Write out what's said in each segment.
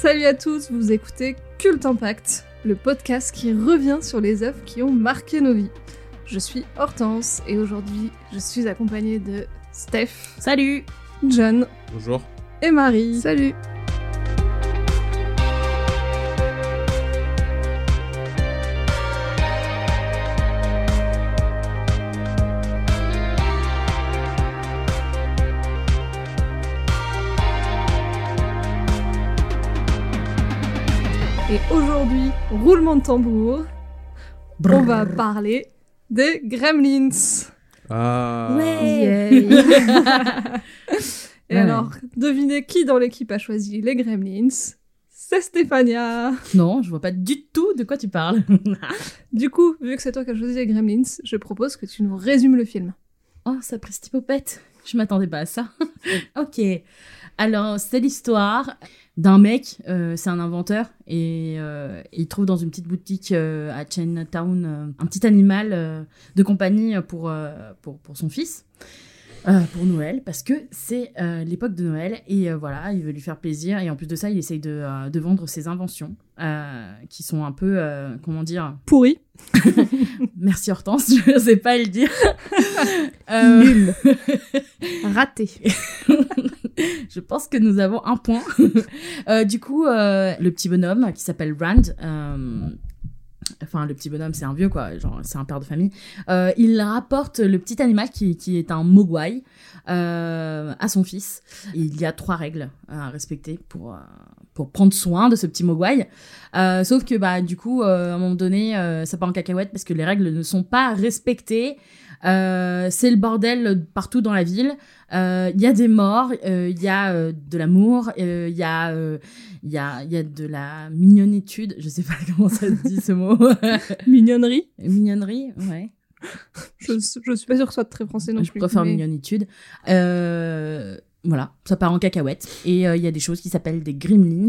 Salut à tous, vous écoutez Cult Impact, le podcast qui revient sur les œuvres qui ont marqué nos vies. Je suis Hortense et aujourd'hui je suis accompagnée de Steph, Salut John Bonjour. et Marie. Salut roulement de tambour, on va parler des Gremlins. Ah. Et Ouais. alors, devinez qui dans l'équipe a choisi les Gremlins? C'est Stéphania. Non, je vois pas du tout de quoi tu parles. Du coup, vu que c'est toi qui as choisi les Gremlins, je propose que tu nous résumes le film. oh, ça prestipopette. Je m'attendais pas à ça. ok. Alors, c'est l'histoire d'un mec, euh, c'est un inventeur, et euh, il trouve dans une petite boutique euh, à Chinatown euh, un petit animal euh, de compagnie pour, euh, pour, pour son fils. Euh, pour Noël, parce que c'est euh, l'époque de Noël, et euh, voilà, il veut lui faire plaisir, et en plus de ça, il essaye de, de vendre ses inventions, qui sont un peu, comment dire, Pourri. Merci Hortense, je sais pas le dire. Nul Raté je pense que nous avons un point. Du coup, le petit bonhomme qui s'appelle Rand, enfin le petit bonhomme c'est un vieux quoi, genre c'est un père de famille, euh, il rapporte le petit animal qui, qui est un mogwai euh, à son fils. Il y a trois règles à respecter pour, euh, pour prendre soin de ce petit mogwai. Euh, sauf que bah du coup, euh, à un moment donné, euh, ça part en cacahuète parce que les règles ne sont pas respectées. Euh, c'est le bordel partout dans la ville. Euh, Il y a des morts, euh, il y a euh, de l'amour, euh, il y a euh, il y a y a de la mignonitude. Je sais pas comment ça se dit ce mot. Mignonnerie. Mignonnerie, ouais. Je, je suis pas sûre que ce soit très français non je plus. préfère mais- mignonitude. Euh, voilà, ça part en cacahuète. Et euh, il y a des choses qui s'appellent des gremlins,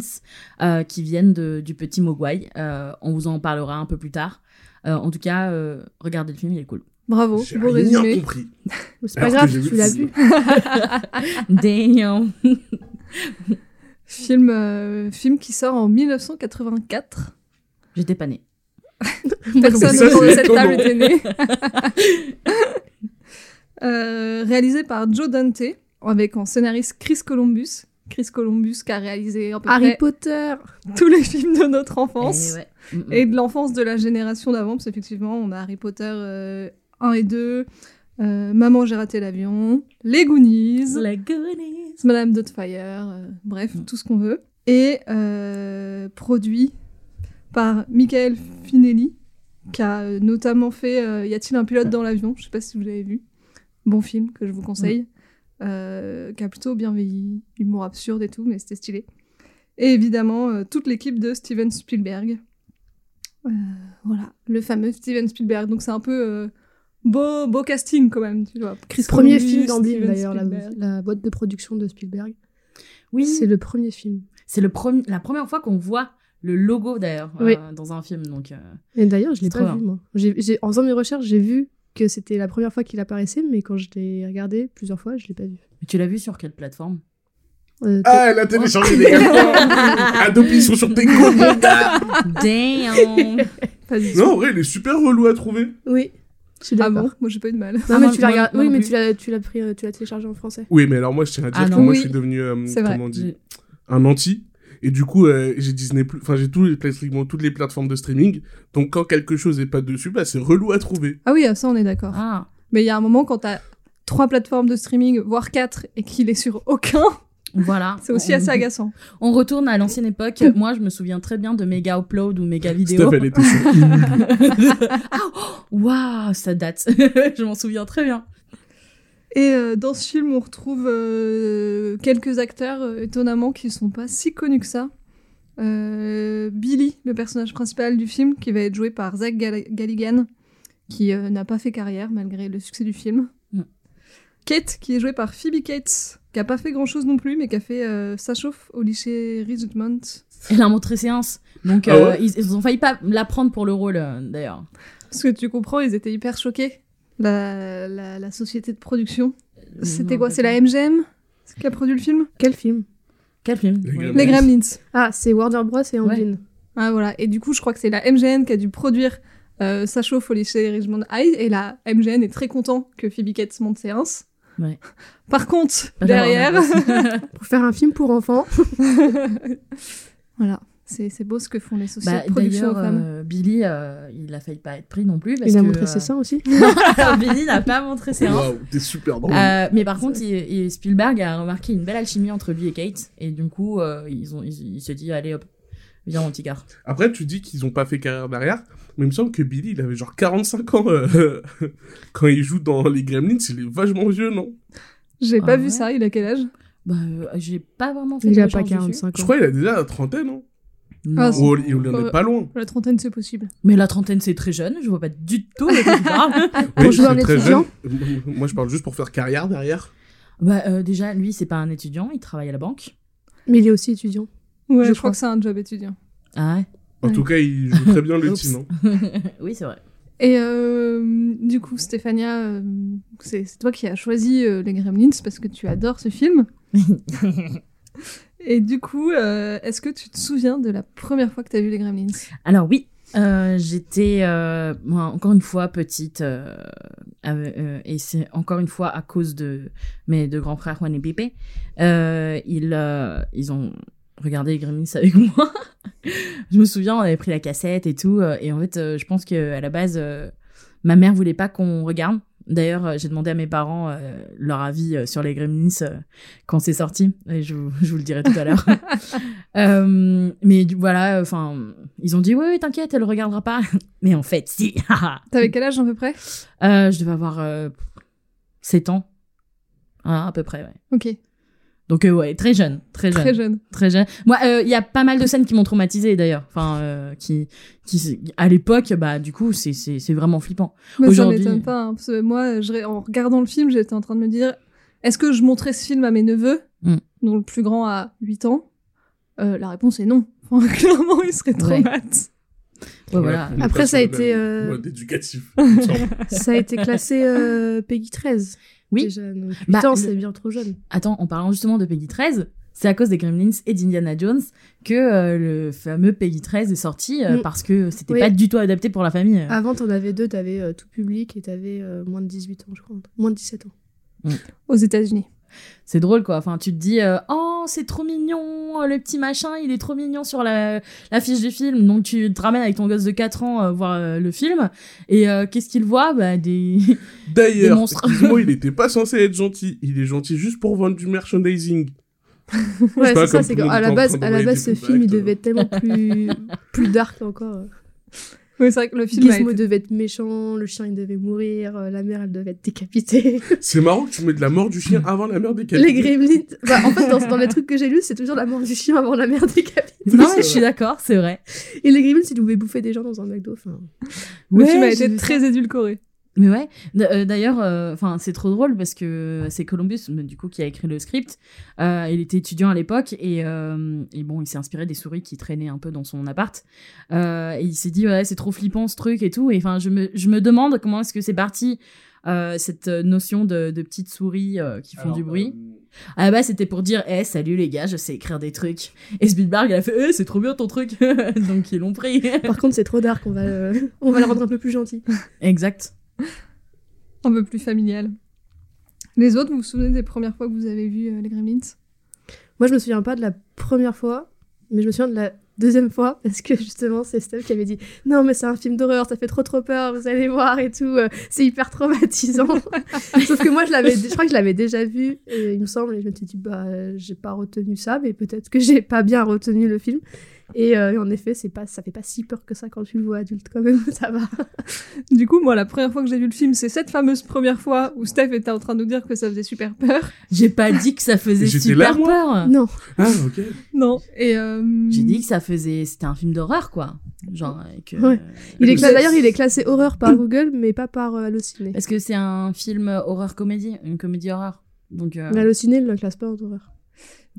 euh, qui viennent de- du petit Mogwai. Euh, on vous en parlera un peu plus tard. Euh, en tout cas, euh, regardez le film, il est cool. Bravo, J'ai beau rien résumé. compris. C'est pas Alors grave, j'ai tu l'as film. vu. Damn. Film, euh, film qui sort en 1984. J'étais pas née. Personne autour de cette table était né. Euh, réalisé par Joe Dante, avec en scénariste Chris Columbus. Chris Columbus qui a réalisé à peu Harry près Potter tous les films de notre enfance. Et ouais. Mm. et de l'enfance de la génération d'avant, parce qu'effectivement, on a Harry Potter euh, 1 et 2, euh, Maman, j'ai raté l'avion, Les Goonies, Goonies. Madame Doubtfire, euh, bref, Mm. tout ce qu'on veut. Et euh, produit par Michael Finelli, qui a notamment fait Y a-t-il un pilote dans l'avion? Je sais pas si vous l'avez vu. Bon film que je vous conseille. Euh, qui a plutôt bien vieilli, humour absurde et tout, mais c'était stylé. Et évidemment, toute l'équipe de Steven Spielberg. Voilà, le fameux Steven Spielberg. Donc c'est un peu beau, beau casting quand même, tu vois. Chris Premier Columbus, film Steven d'ailleurs, la, boîte de production de Spielberg. Oui, C'est le premier film. c'est le premier, la première fois qu'on voit le logo d'ailleurs Oui. euh, dans un film. Donc, euh, Et d'ailleurs, je l'ai pas vu moi. En faisant mes recherches, j'ai vu que c'était la première fois qu'il apparaissait, mais quand je l'ai regardé plusieurs fois, je l'ai pas vu. mais tu l'as vu sur quelle plateforme? Euh, Ah, elle a téléchargé des gars. Adobe, ils sont sur tes comptes, mon gars. Damn. Pas du tout. Non, en vrai, il est super relou à trouver. Oui, je suis Ah bon Moi j'ai pas eu de mal. Non, Ah, mais tu l'as regardé. Oui, mais plus. tu l'as, tu l'as pris, euh, tu l'as téléchargé en français. Oui, mais alors moi, je tiens à dire Ah que non. moi, Oui. je suis devenu, euh, C'est vrai. comment on dit, un anti. Et du coup, euh, j'ai Disney+, enfin, j'ai tous les, pratiquement toutes les plateformes de streaming. Donc, quand quelque chose est pas dessus, bah, c'est relou à trouver. Ah oui, ça on est d'accord. Ah, Mais il y a un moment quand t'as trois plateformes de streaming, voire quatre, et qu'il est sur aucun, voilà. c'est aussi On- assez agaçant. On retourne à l'ancienne époque. Moi, je me souviens très bien de Mega Upload ou Mega Steph, Vidéo. elle était sur Hulu. Ah, oh, Waouh, ça date. je m'en souviens très bien. Et euh, dans ce film, on retrouve euh, quelques acteurs euh, étonnamment qui sont pas si connus que ça. Euh, Billy, le personnage principal du film, qui va être joué par Zach Gal- Galligan, qui euh, n'a pas fait carrière malgré le succès du film. Mm. Kate, qui est jouée par Phoebe Cates, qui a pas fait grand chose non plus, mais qui a fait euh, sa chauffe au lycée Ridgemont. Elle a montré séance. Donc, Ah euh, ouais ils, ils ont failli pas la prendre pour le rôle, euh, d'ailleurs. Parce que tu comprends, ils étaient hyper choqués. La, la, la société de production. C'était quoi? C'est la. MGM qui a produit le film? Quel film? Quel film? Les Ouais. Gremlins. Les Gremlins. Ah, c'est Warner Bros et Amblin. Ah voilà. Et du coup, je crois que c'est la MGN qui a dû produire euh, Ça chauffe au lycée Richmond High. Et la MGN est très content que Phoebe Cates monte séance. Ouais. Par contre, derrière, Pour faire un film pour enfants. voilà, c'est c'est beau ce que font les sociétés Bah, de production aux D'ailleurs, femmes. euh, Billy, euh, il a failli pas être pris non plus. Parce Il a que, montré euh, ses seins aussi. Alors, Billy n'a pas montré ses seins. Waouh, t'es super drôle. Euh, mais par contre, il- il- Spielberg a remarqué une belle alchimie entre lui et Kate. Et du coup, euh, ils ont, ils- il se dit, allez hop, viens mon petit gars. Après, tu dis qu'ils ont pas fait carrière derrière, mais il me semble que Billy, il avait genre 45 ans euh, quand il joue dans les Gremlins. Il est vachement vieux, non? J'ai ah pas vu ouais. ça, il a quel âge? Bah, euh, j'ai pas vraiment fait Il de a pas recherche dessus. 45 Je crois qu'il a déjà la trentaine, non Non. Ah, Ou il en Euh, est pas loin. La trentaine, c'est possible. Mais la trentaine, c'est très jeune. Je vois pas du tout. Pour jouer étudiant. jeune. Moi, je parle juste pour faire carrière derrière. bah, euh, déjà, lui, c'est pas un étudiant. Il travaille à la banque. Mais il est aussi étudiant. Ouais, Je je, crois crois. que c'est un job étudiant. Ah En Ouais. tout cas, il joue très bien le teen. hein. Oui, c'est vrai. Et euh, du coup, Stéphania, euh, c'est toi qui as choisi euh, les Gremlins parce que tu adores ce film. Et du coup, euh, est-ce que tu te souviens de la première fois que tu as vu les Gremlins? Alors oui, euh, j'étais euh, encore une fois petite euh, euh, euh, et c'est encore une fois à cause de mes deux grands frères Juan et Pépé. Euh, ils euh, ils ont regardé les Gremlins avec moi. je me souviens, on avait pris la cassette et tout euh, et en fait, euh, je pense que à la base, euh, ma mère voulait pas qu'on regarde. D'ailleurs, j'ai demandé à mes parents euh, leur avis euh, sur les Gremlins euh, quand c'est sorti, et je, vous- je vous le dirai tout à l'heure. Mais du- voilà, enfin, ils ont dit oui, oui, t'inquiète, elle le regardera pas. mais en fait, si. T'avais quel âge à peu près? Je devais avoir euh, 7 ans, Ah, à peu près, ouais. Ok, Donc euh, ouais, très jeune, très jeune, très jeune. très jeune. Moi, euh, il y a pas mal de scènes qui m'ont traumatisée d'ailleurs. Enfin, euh, qui, qui, à l'époque, bah du coup, c'est c'est c'est vraiment flippant. Mais ça m'étonne pas, hein, parce que moi, je, en regardant le film, j'étais en train de me dire, est-ce que je montrais ce film à mes neveux, Mm. dont le plus grand a 8 ans Euh, La réponse est non. Enfin, clairement, il serait trop Ouais. mat. Ouais, voilà. Après, ça a été, euh, mode éducatif. Ça a été classé euh, Peggy 13. Oui. Déjà, donc, Bah, putain, c'est bien trop jeune. Attends, en parlant justement de Peggy 13, c'est à cause des Gremlins et d'Indiana Jones que euh, le fameux Peggy 13 est sorti euh, Mm. parce que c'était Oui. pas du tout adapté pour la famille. Avant, t'en avais deux, t'avais euh, tout public et t'avais euh, moins de 18 ans, je crois. Moins de 17 ans. Aux États-Unis. C'est drôle quoi. Enfin, tu te dis euh, oh c'est trop mignon, euh, le petit machin, il est trop mignon sur la l'affiche du film. Donc tu te ramènes avec ton gosse de 4 ans euh, voir euh, le film et euh, qu'est-ce qu'il voit? Bah des Des D'ailleurs, monstres. excuse-moi, il était pas censé être gentil. Il est gentil juste pour vendre du merchandising. Ouais, c'est ça, c'est qu'à la base, à la base, ce film, il devait être tellement plus, plus dark encore. Oui, c'est vrai que le film Gizmo été... devait être méchant, le chien, il devait mourir, euh, la mère, elle devait être décapitée. C'est marrant que tu mets de la mort du chien avant la mère des les gremlins. Bah, en fait, dans, dans les trucs que j'ai lus, c'est toujours la mort du chien avant la mère décapitée. Non je suis d'accord, c'est vrai. Et les gremlins, ils pouvaient bouffer des gens dans un McDo. Enfin, Le film a été très édulcoré. Mais ouais, euh, d'ailleurs, euh, enfin c'est trop drôle parce que c'est Columbus, du coup, qui a écrit le script. Euh, il était étudiant à l'époque et, euh, et bon, il s'est inspiré des souris qui traînaient un peu dans son appart. Euh, et il s'est dit ouais, c'est trop flippant ce truc et tout. Et enfin, je me, je me demande comment est-ce que c'est parti euh, cette notion de, de petites souris euh, qui font du bruit. À la base, c'était pour dire, eh, salut les gars, je sais écrire des trucs. Et Spielberg, il a fait, eh, c'est trop bien ton truc. Donc ils l'ont pris. par contre, c'est trop dark, on va, euh, on va le rendre un peu plus gentil. exact. Un peu plus familial. Les autres, vous vous souvenez des premières fois que vous avez vu euh, les Gremlins? Moi, je me souviens pas de la première fois, mais je me souviens de la deuxième fois, parce que justement, c'est Steph qui avait dit Non, mais c'est un film d'horreur, ça fait trop trop peur, vous allez voir et tout, euh, c'est hyper traumatisant. Sauf que moi, je, l'avais, je crois que je l'avais déjà vu, et il me semble, et je me suis dit Bah, euh, j'ai pas retenu ça, mais peut-être que j'ai pas bien retenu le film. Et, euh, et en effet, c'est pas, ça fait pas si peur que ça quand tu le vois adulte, quand même, ça va. Du coup, moi, la première fois que j'ai vu le film, c'est cette fameuse première fois où Steph était en train de nous dire que ça faisait super peur. J'ai pas dit que ça faisait J'étais super là, peur. Non, Ah, ok. Non. Et euh, J'ai dit que ça faisait. C'était un film d'horreur, quoi. Genre, que. Ouais. il est cla- d'ailleurs, il est classé horreur par Google, mais pas par euh, Allociné. Parce que c'est un film horreur comédie, une comédie horreur. Donc. euh, Mais Allociné, il le classe pas en horreur.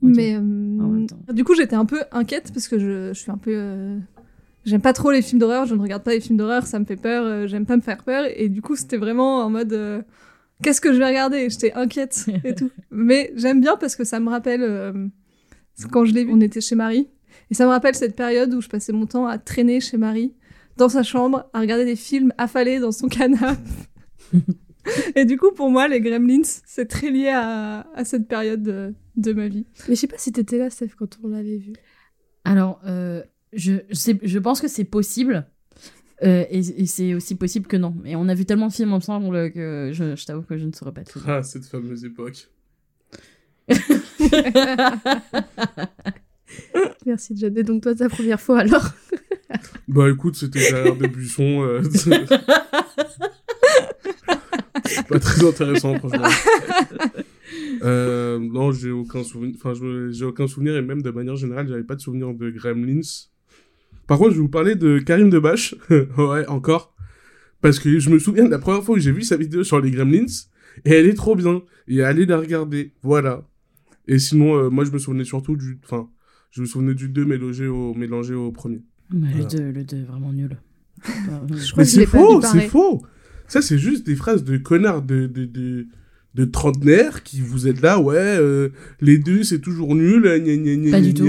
Mais euh, du coup, j'étais un peu inquiète parce que je, je suis un peu. euh, J'aime pas trop les films d'horreur, je ne regarde pas les films d'horreur, ça me fait peur, euh, j'aime pas me faire peur. Et du coup, c'était vraiment en mode. Qu'est-ce que je vais regarder? J'étais inquiète et tout. Mais j'aime bien parce que ça me rappelle. Quand je l'ai vu, on était chez Marie. Et ça me rappelle cette période où je passais mon temps à traîner chez Marie, dans sa chambre, à regarder des films affalés dans son canapé. Et du coup, pour moi, les Gremlins, c'est très lié à, à cette période de, ma vie. Mais je sais pas si t'étais là, Steph, quand on l'avait vu. Alors, euh, je, sais- je pense que c'est possible. euh, et et c'est aussi possible que non. Et on a vu tellement de films ensemble que je, je t'avoue que je ne saurais pas te dire. Ah, cette fameuse époque. Merci, John. Et donc, toi, ta première fois alors? Bah écoute, c'était derrière des buissons. euh, pas très intéressant, franchement. Euh, non, j'ai aucun souvenir. Enfin, j'ai aucun souvenir et même de manière générale, j'avais pas de souvenir de Gremlins. Par contre, je vais vous parler de Karim Debache. ouais, encore. Parce que je me souviens de la première fois que j'ai vu sa vidéo sur les Gremlins et elle est trop bien. Et allez la regarder. Voilà. Et sinon, euh, moi, je me souvenais surtout du. Enfin, je me souvenais du 2 mélangé au, mélangé au premier. Mais Voilà. le 2, le 2, vraiment nul. Je Mais crois c'est faux, c'est faux. Ça, c'est juste des phrases de connards de, de, de, de trentenaires qui vous êtes là, ouais, euh, les deux, c'est toujours nul. euh, gna, gna, gna, Pas gna, du tout.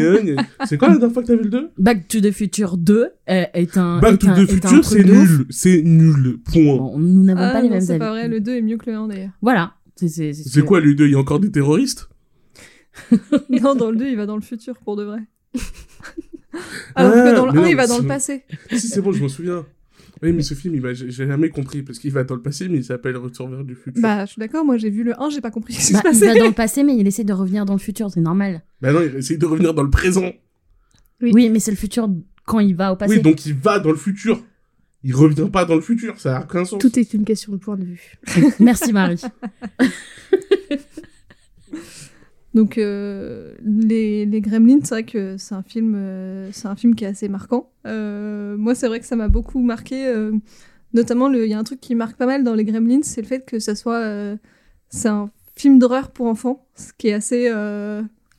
C'est quoi la dernière fois que t'as vu le 2 Back to the Future 2 est, est un. Back est to un- the Future, c'est nul. C'est nul. Point. Bon, nous n'avons Ah pas les non, mêmes c'est avis. pas vrai, le 2 est mieux que le 1 d'ailleurs. Voilà. C'est c'est- C'est quoi le 2 Il y a encore des terroristes? Non, dans le 2, il va dans le futur pour de vrai. Alors Ah, que dans le mais 1, non, il va dans le passé. Si, c'est bon, je m'en souviens. Oui, mais ce film, il m'a- j'ai jamais compris parce qu'il va dans le passé, mais il s'appelle Retour vers du futur. Bah, je suis d'accord, moi j'ai vu le 1, j'ai pas compris ce qui Bah, se il passait. va dans le passé, mais il essaie de revenir dans le futur, c'est normal. Bah non, il essaye de revenir dans le présent. Oui. Oui, mais c'est le futur quand il va au passé. Oui, donc il va dans le futur. Il revient pas dans le futur, ça a aucun sens. Tout est une question de point de vue. Merci Marie. Donc, euh, les, les Gremlins, c'est vrai que c'est un film, euh, c'est un film qui est assez marquant. Euh, moi, c'est vrai que ça m'a beaucoup marqué. notamment, il y a un truc qui marque pas mal dans les Gremlins, c'est le fait que ça soit, c'est un film d'horreur pour enfants, ce qui est assez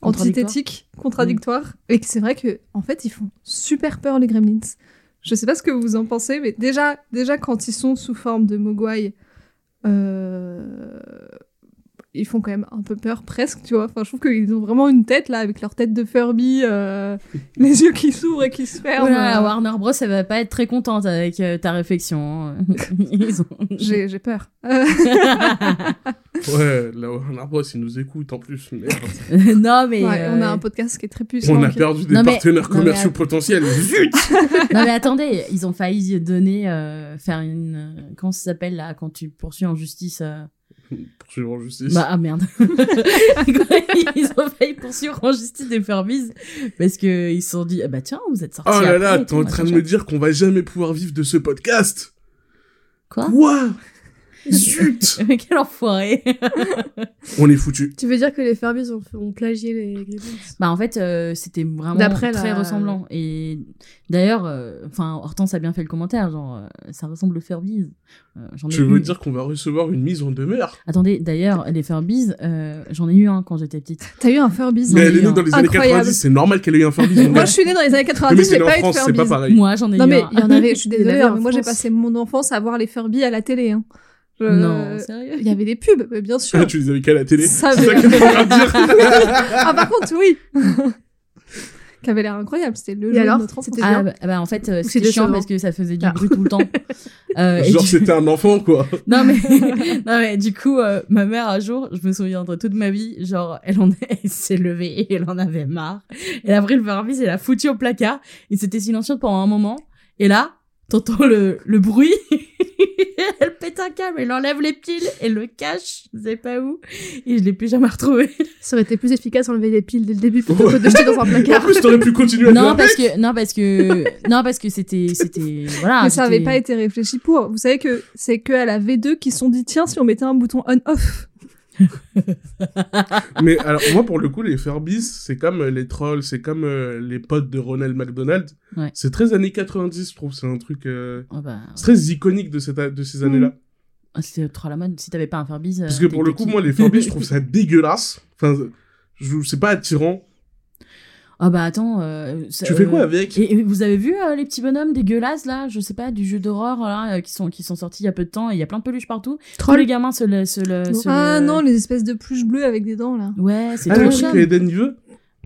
Contradictoire. antithétique, contradictoire, et que c'est vrai que en fait, ils font super peur les Gremlins. Je sais pas ce que vous en pensez, mais déjà, déjà quand ils sont sous forme de mogwai, euh, ils font quand même un peu peur presque, tu vois. Enfin, je trouve qu'ils ont vraiment une tête là, avec leur tête de Furby, euh, les yeux qui s'ouvrent et qui se ferment. Voilà, euh, Warner Bros, elle va pas être très contente avec euh, ta réflexion. hein. Ils ont... J'ai j'ai peur. Euh, Ouais, là, Warner Bros, ils nous écoutent en plus. Merde. non, mais. ouais, euh, on a un podcast qui est très puissant. On a perdu des Non, mais- partenaires non, mais commerciaux potentiels. Zut Non, mais attendez, ils ont failli donner. euh, faire une. Comment ça s'appelle là, quand tu poursuis en justice euh, Poursuivre en justice. Bah, ah merde. ils ont failli poursuivre en justice des Furbies parce qu'ils se sont dit, ah bah tiens, vous êtes sortis. oh là là, t'es en train de me dire qu'on va jamais pouvoir vivre de ce podcast? Quoi? Quoi? Zut Quel enfoiré On est foutu. Tu veux dire que les Furbies ont, ont plagié les Gremlins? Bah en fait, euh, c'était vraiment D'après très la- ressemblant. Et d'ailleurs, euh, enfin Hortense a bien fait le commentaire, genre euh, ça ressemble aux Furbies. Euh, Tu veux eu- dire qu'on va recevoir une mise en demeure? Attendez, d'ailleurs, les Furbies, euh, j'en ai eu un quand j'étais petite. T'as eu un Furby Non, Mais mais elle est née non. dans les années Incroyable. 90, c'est normal qu'elle ait eu un Furby. mon Moi, je suis née dans les années Mais 90, c'est j'ai en pas eu de France, c'est pas Furbies. pareil. Moi, j'en ai Non eu mais un. il y en avait, je suis désolée, hein, mais moi j'ai passé mon enfance à voir les Furby à la télé. Hein. Non, sérieux Il y avait des pubs, mais bien sûr. Ah, tu les avais qu'à la télé Ça C'est ça que dire ah par contre, oui Qui avait l'air incroyable, c'était le Et jeu alors, de notre enfance. c'était Ah bah, bah, en fait, euh, c'était c'est chiant parce que ça faisait du Ah. bruit tout le temps. Euh, Genre, du- c'était un enfant, quoi. non mais non mais du coup euh, ma mère un jour je me souviendrai toute ma vie genre elle en elle s'est levée et elle en avait marre elle a pris le Furby elle l'a foutu au placard et c'était silencieux pendant un moment et là t'entends le, le bruit elle pète un câble elle enlève les piles elle le cache je sais pas où et je l'ai plus jamais retrouvé Ça aurait été plus efficace d'enlever les piles dès le début plutôt que de jeter dans un En placard. plus, t'aurais pu continuer à non faire parce que non parce que non parce que c'était c'était voilà Mais ça avait pas été réfléchi pour. Vous savez que c'est que à la V2 qui se sont dit tiens si on mettait un bouton on-off. Mais alors, moi, pour le coup, les Furbies, c'est comme euh, les trolls, c'est comme euh, les potes de Ronald McDonald. Ouais. C'est très années 90, je trouve. C'est un truc. euh, Oh, bah, très iconique de, cette, de ces années-là. c'était trop à la mode si t'avais pas un Furby Parce que pour le coup, moi, les Furbies, je trouve ça dégueulasse. Enfin, c'est pas attirant. Ah bah attends. euh, ça- Tu fais quoi euh, avec? et, et vous avez vu euh, les petits bonhommes dégueulasses là, je sais pas, du jeu d'horreur là, euh, qui sont qui sont sortis il y a peu de temps et il y a plein de peluches partout. Tous les gamins se le se le. se Ah le- non, les espèces de pluches bleues avec des dents là. Ouais, c'est Ah, le trop veut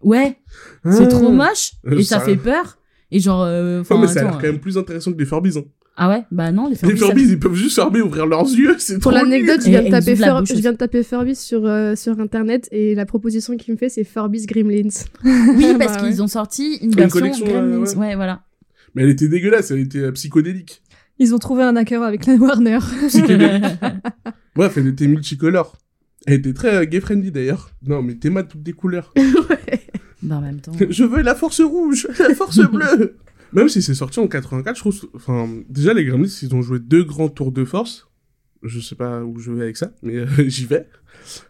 Ouais, Ah. c'est trop moche et ça, ça- fait peur. Et genre, euh, Ouais, enfin, mais ça a l'air quand même plus intéressant que les Furbies. Hein. Ah ouais? Bah non, les Les Furbies. ça- Furbies, ils peuvent juste fermer, ouvrir leurs yeux, c'est Pour l'anecdote, je viens de taper Fur- bouche je viens de taper Furbies sur euh, sur internet et la proposition qu'il me fait c'est Furbies Gremlins. Oui, parce Bah ouais. qu'ils ont sorti une Une version collection, Gremlins. ouais, ouais. ouais, voilà. Mais elle était dégueulasse, elle était euh, psychodélique. Ils ont trouvé un hacker avec la Warner. Bref, elle était multicolore. Elle était très euh, gay-friendly d'ailleurs. Non, mais t'es toutes des couleurs. bah en même temps. Je veux la force rouge, la force bleue. Même si c'est sorti en 84, je trouve. Enfin, déjà, les Gremlins, ils ont joué deux grands tours de force. Je sais pas où je vais avec ça, mais euh, j'y vais.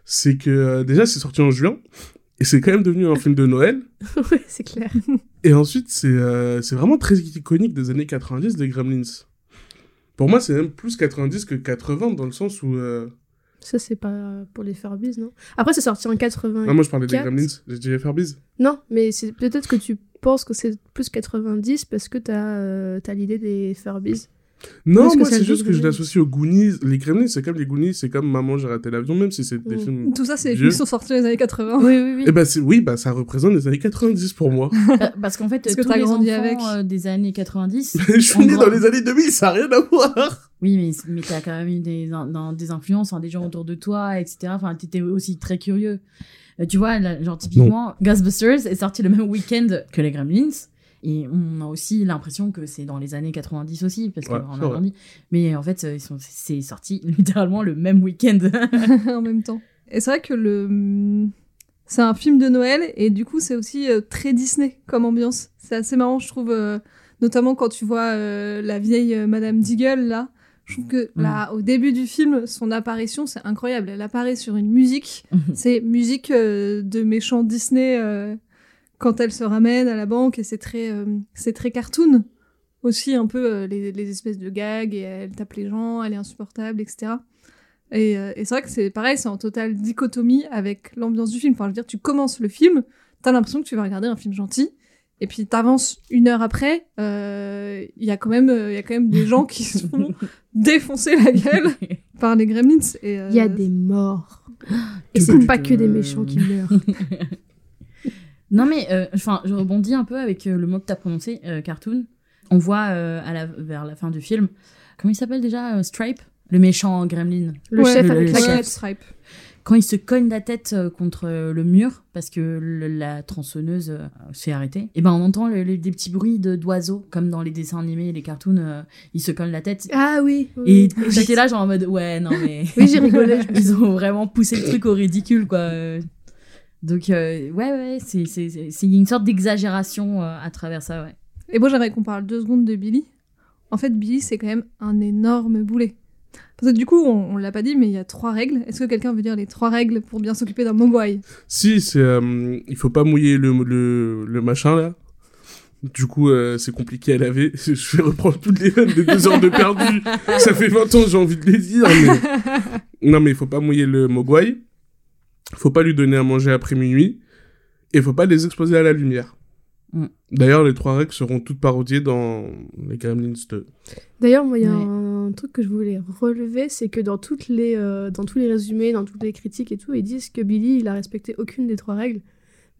C'est que euh, déjà, c'est sorti en juin. Et c'est quand même devenu un film de Noël. ouais, c'est clair. Et ensuite, c'est euh, c'est vraiment très iconique des années 90 des Gremlins. Pour moi, c'est même plus 90 que 80 dans le sens où. euh, Ça c'est pas pour les Furbies non? Après c'est sorti en 80. Ah, moi, je parlais des. Gremlins. J'ai dit Furbies. Non, mais c'est peut-être que tu penses que c'est plus 90 parce que t'as euh, t'as l'idée des Furbies. Non, moi, c'est juste que je l'associe aux Goonies. Les Gremlins, c'est comme les Goonies, c'est comme Maman, j'ai raté l'avion, même si c'est des Mm. films. Tout ça, c'est des films qui sont sortis dans les années 80. Oui, oui, oui. Eh ben, c'est- oui, bah, ça représente les années 90 pour moi. Pa- Parce qu'en fait, Parce que tous t'as les grandi enfants avec. euh, des années 90. je suis né dans les années 2000, ça n'a rien à voir. Oui, mais, mais t'as quand même eu des, in- dans- des influences, hein, des gens autour de toi, etc. Enfin, t'étais aussi très curieux. Euh, tu vois, là, genre, typiquement, Ghostbusters est sorti le même week-end que les Gremlins. Et on a aussi l'impression que c'est dans les années 90 aussi, parce qu'on Ouais, a grandi. Mais en fait, euh, c'est sorti littéralement le même week-end. en même temps. Et c'est vrai que le c'est un film de Noël et du coup c'est aussi euh, très Disney comme ambiance. C'est assez marrant je trouve, euh, notamment quand tu vois euh, la vieille euh, Madame Deagle là. Je trouve que là au début du film son apparition c'est incroyable. Elle apparaît sur une musique, c'est musique euh, de méchant Disney euh, quand elle se ramène à la banque et c'est très euh, c'est très cartoon aussi un peu les, les espèces de gags et elle tape les gens, elle est insupportable etc. Et, et c'est vrai que c'est pareil, c'est en totale dichotomie avec l'ambiance du film. Enfin, je veux dire, tu commences le film, t'as l'impression que tu vas regarder un film gentil, et puis t'avances une heure après, euh, il y a quand même, euh, il y a quand même des gens qui se font défoncer la gueule par les gremlins. Et, euh, Il y a des morts. Et c'est pas que des méchants qui meurent. Non mais euh, enfin, je rebondis un peu avec euh, le mot que t'as prononcé, euh, cartoon. On voit euh, à la, vers la fin du film, comment il s'appelle déjà, euh, Stripe, le méchant Gremlin. Le Ouais, chef avec le la chef. Stripe. Quand il se cogne la tête euh, contre euh, le mur parce que le- la tronçonneuse euh, s'est arrêtée, et ben on entend le- des petits bruits d'oiseaux comme dans les dessins animés, les cartoons, euh, ils se cognent la tête. Ah oui. oui. Et j'étais là genre en mode ouais non mais Oui, j'ai rigolé. ils ont vraiment poussé le truc au ridicule quoi. Donc euh, ouais ouais c'est une sorte d'exagération à travers ça ouais. Et moi, j'aimerais qu'on parle deux secondes de Billy. En fait, Billy, c'est quand même un énorme boulet. Parce que du coup, on, on l'a pas dit, mais il y a trois règles. Est-ce que quelqu'un veut dire les trois règles pour bien s'occuper d'un mogwai Si, c'est. euh, il faut pas mouiller le, le, le machin là. Du coup, euh, c'est compliqué à laver. Je vais reprendre toutes les les deux heures de perdu. Ça fait 20 ans, j'ai envie de les dire. Mais... Non, mais il faut pas mouiller le mogwai. Faut pas lui donner à manger après minuit. Et faut pas les exposer à la lumière. Mm. D'ailleurs, les trois règles seront toutes parodiées dans les Gremlins 2. D'ailleurs, moi, il y a Ouais. un truc que je voulais relever, c'est que dans, toutes les, euh, dans tous les résumés, dans toutes les critiques et tout, ils disent que Billy, il a respecté aucune des trois règles.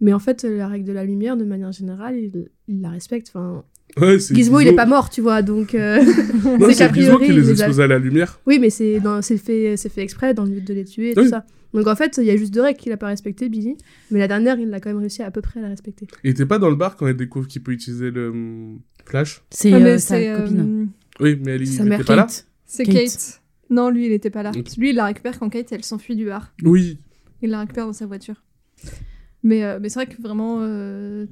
Mais en fait, la règle de la lumière, de manière générale, il, il la respecte. Enfin, Ouais, Gizmo, il est pas mort, tu vois, donc... euh, Non, c'est Gizmo qui les les a- expose à la lumière. Oui, mais c'est dans- c'est fait, c'est fait exprès dans le but de les tuer et Oui. tout ça. Donc en fait, il y a juste deux règles qu'il a pas respectées, Billy. Mais la dernière, il a quand même réussi à, à peu près à la respecter. Il était pas dans le bar quand elle découvre qu'il peut utiliser le hum, flash? C'est Ah, mais euh, sa c'est, euh, copine. Oui, mais elle Sa il mère était pas là. Kate. C'est Kate. Kate. Non, lui, il était pas là. Lui, il la récupère quand Kate, elle s'enfuit du bar. Oui. Il la récupère dans sa voiture. Mais, euh, mais c'est vrai que vraiment euh,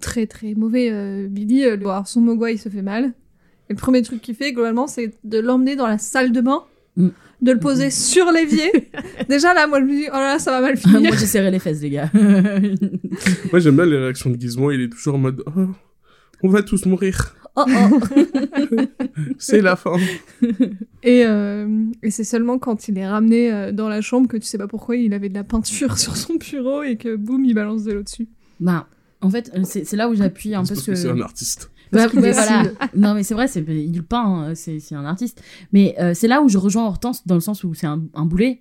très très mauvais. euh, Billy, euh, alors son mogwai il se fait mal. Et le premier truc qu'il fait globalement, c'est de l'emmener dans la salle de bain, Mm. de le poser sur l'évier. Déjà là, moi je me dis, oh là là, ça va mal finir. Moi j'ai serré les fesses les gars. Moi, j'aime bien les réactions de Gizmo. Il est toujours en mode oh, On va tous mourir. oh oh. C'est la fin. Et, euh, et c'est seulement quand il est ramené euh, dans la chambre que tu sais pas pourquoi il avait de la peinture sur son bureau et que boum, il balance de l'eau dessus. Ben, en fait, euh, c'est là où j'appuie un peu parce ce que que. c'est un artiste. Bah, ouais, voilà. Non, mais c'est vrai, c'est il peint, hein, c'est c'est un artiste. Mais euh, c'est là où je rejoins Hortense dans le sens où c'est un, un boulet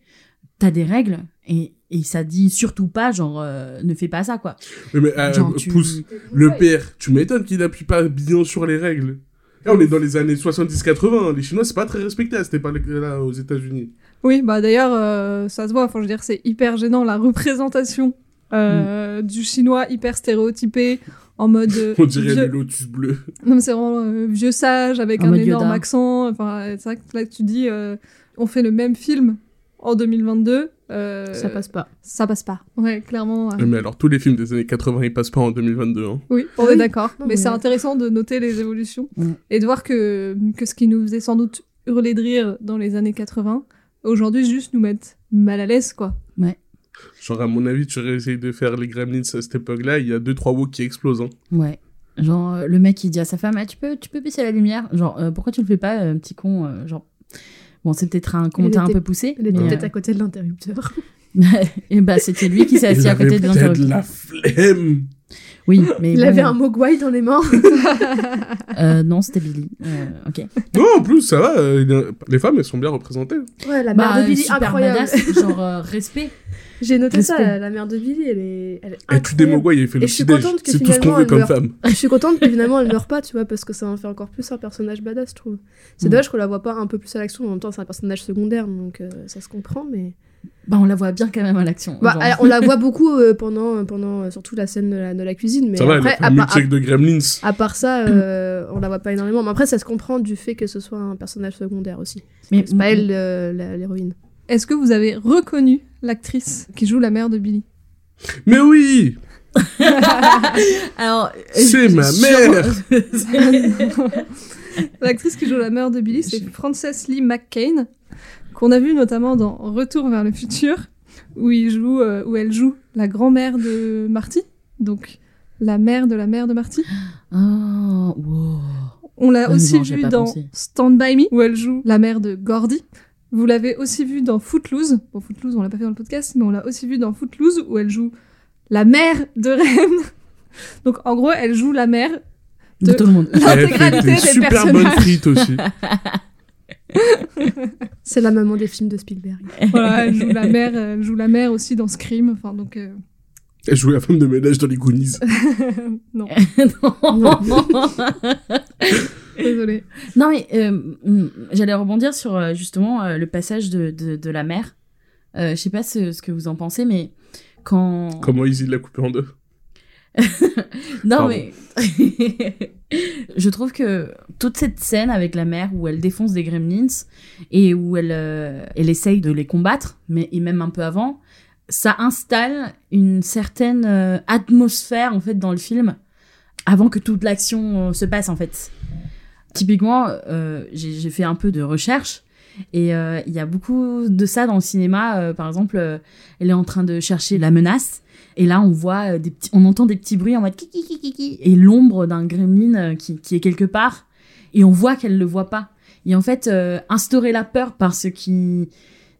t'as des règles et, et ça dit surtout pas, genre, euh, ne fais pas ça, quoi. Mais, mais, euh, Genre, tu- pousse le père. Tu m'étonnes qu'il appuie pas bien sur les règles. Là, on est dans les années 70-80. hein. Les Chinois, c'est pas très respecté à cette époque-là aux États-Unis. Oui, bah d'ailleurs, euh, ça se voit. Enfin, je veux dire, c'est hyper gênant la représentation euh, du chinois hyper stéréotypé en mode. euh, On dirait vieux- le lotus bleu. Non, mais c'est vraiment euh, vieux sage avec En un énorme Yoda. accent. Enfin, c'est vrai que là, tu dis, euh, on fait le même film en 2022. euh, Ça passe pas. Ça passe pas. Ouais, clairement. Mais alors, tous les films des années 80, ils passent pas en 2022. Hein. Oui, on Ah est oui. d'accord. Mais- c'est intéressant de noter les évolutions Mm. et de voir que, que ce qui nous faisait sans doute hurler de rire dans les années 80, aujourd'hui, juste nous mettre mal à l'aise, quoi. Genre, à mon avis, tu essayé de faire les Gremlins à cette époque-là, il y a deux, trois woks qui explosent. Hein. Ouais. Genre, euh, le mec, il dit à sa femme, Ah, tu, peux, tu peux baisser la lumière Genre, euh, pourquoi tu le fais pas, euh, petit con euh, Genre, bon, c'est peut-être un commentaire un peu poussé. Il était peut-être euh, à côté de l'interrupteur. et bah, c'était lui qui s'est assis à côté avait de peut-être l'interrupteur. la flemme. Oui, mais. Il bon, avait un mogwai dans les mains. euh, non, c'était Billy. Euh, ok. Non, en plus, ça va. euh, les femmes, elles sont bien représentées. Ouais, la mère Bah, de Billy, super incroyable. badass, genre, euh, respect. J'ai noté ça, Respect. la, la mère de Billy, elle est, elle est Et tu des mogwai, il fait le Et je suis petit-déj. contente que C'est tout ce qu'on finalement, veut elle comme meurt. femme. Je suis contente que finalement elle meurt pas, tu vois, parce que ça en fait encore plus un personnage badass, je trouve. C'est Mm. dommage qu'on la voit pas un peu plus à l'action, en même temps c'est un personnage secondaire, donc euh, ça se comprend, mais... Bah, on la voit bien quand même à l'action. Bah, alors, on la voit beaucoup euh, pendant, pendant euh, surtout la scène de la, de la cuisine, mais Ça va, elle après, a fait à, de Gremlins. à- part ça, euh, on la voit pas énormément. Mais après, ça se comprend du fait que ce soit un personnage secondaire aussi. Mais C'est pas elle euh, l'héroïne. Est-ce que vous avez reconnu l'actrice qui joue la mère de Billy? Mais oui Alors, C'est ma mère. L'actrice qui joue la mère de Billy, c'est Frances Lee McCain, qu'on a vu notamment dans Retour vers le futur, où, il joue, euh, où elle joue la grand-mère de Marty, donc la mère de la mère de Marty. Oh, wow. On l'a Ah, aussi vu dans pensé. Stand By Me, où elle joue la mère de Gordy. Vous l'avez aussi vu dans Footloose. Bon, Footloose, on l'a pas fait dans le podcast, mais on l'a aussi vu dans Footloose, où elle joue la mère de Ren. Donc, en gros, elle joue la mère De De- tout le monde. L'intégralité des super personnages. bonnes frites aussi. C'est la maman des films de Spielberg. Voilà, elle joue la mère, elle joue la mère aussi dans Scream. Enfin, donc, euh, Elle joue la femme de ménage dans les Goonies. non, non. désolée. Non, mais euh, mm, j'allais rebondir sur euh, justement euh, le passage de, de, de la mère. Euh, je sais pas ce, ce que vous en pensez, mais quand. Comment Easy l'a coupé en deux. Non, Pardon. mais. je trouve que toute cette scène avec la mère où elle défonce des gremlins et où elle, euh, elle essaye de les combattre, mais et même un peu avant, ça installe une certaine euh, atmosphère en fait dans le film avant que toute l'action euh, se passe en fait. Typiquement, j'ai fait un peu de recherche et euh, il y a beaucoup de ça dans le cinéma. Euh, par exemple, euh, elle est en train de chercher la menace et là on voit des petits, on entend des petits bruits en mode kiki kiki kiki et l'ombre d'un gremlin qui, qui est quelque part et on voit qu'elle le voit pas. Et en fait, euh, instaurer la peur par ce qui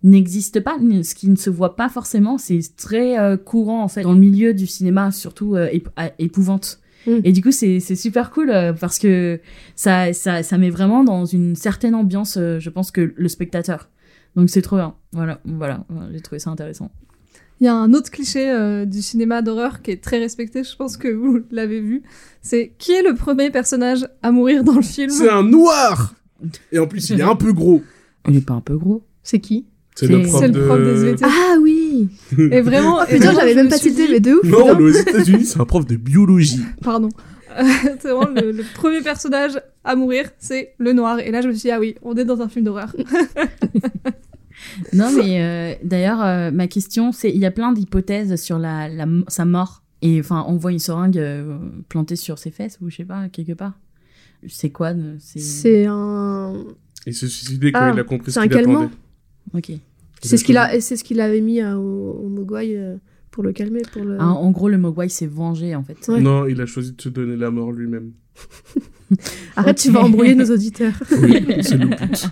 n'existe pas, ce qui ne se voit pas forcément, c'est très euh, courant en fait dans le milieu du cinéma, surtout euh, ép- épouvante. Mm. Et du coup, c'est super cool euh, parce que ça, ça, ça met vraiment dans une certaine ambiance, euh, je pense, que le spectateur. Donc c'est trop bien. Voilà, voilà, voilà, j'ai trouvé ça intéressant. Il y a un autre cliché euh, du cinéma d'horreur qui est très respecté, je pense que vous l'avez vu. C'est qui est le premier personnage à mourir dans le film? C'est un noir Et en plus, il est un peu gros. Il est pas un peu gros C'est qui? C'est le prof le de... prof des SVT. Ah oui Et vraiment, et Putain, j'avais même me pas cité, dit- mais de ouf Non, mais aux États-Unis, c'est un prof de biologie. Pardon. Euh, c'est vraiment le, le premier personnage à mourir, c'est le noir. Et là, je me suis dit, ah oui, on est dans un film d'horreur. Non, mais euh, d'ailleurs, euh, ma question, c'est il y a plein d'hypothèses sur la, la, sa mort. Et enfin, on voit une seringue euh, plantée sur ses fesses ou je sais pas, quelque part. C'est quoi C'est. Un... Il s'est suicidé quand Ah, il a compris c'est ce un qu'il calmant attendait. Ok. C'est ce qu'il a, c'est ce qu'il avait mis euh, au, au Mogwai euh, pour le calmer, pour le... Ah, en gros, le Mogwai s'est vengé en fait. Ouais. Non, il a choisi de se donner la mort lui-même. Arrête, tu vas embrouiller nos auditeurs. Oui, c'est le but.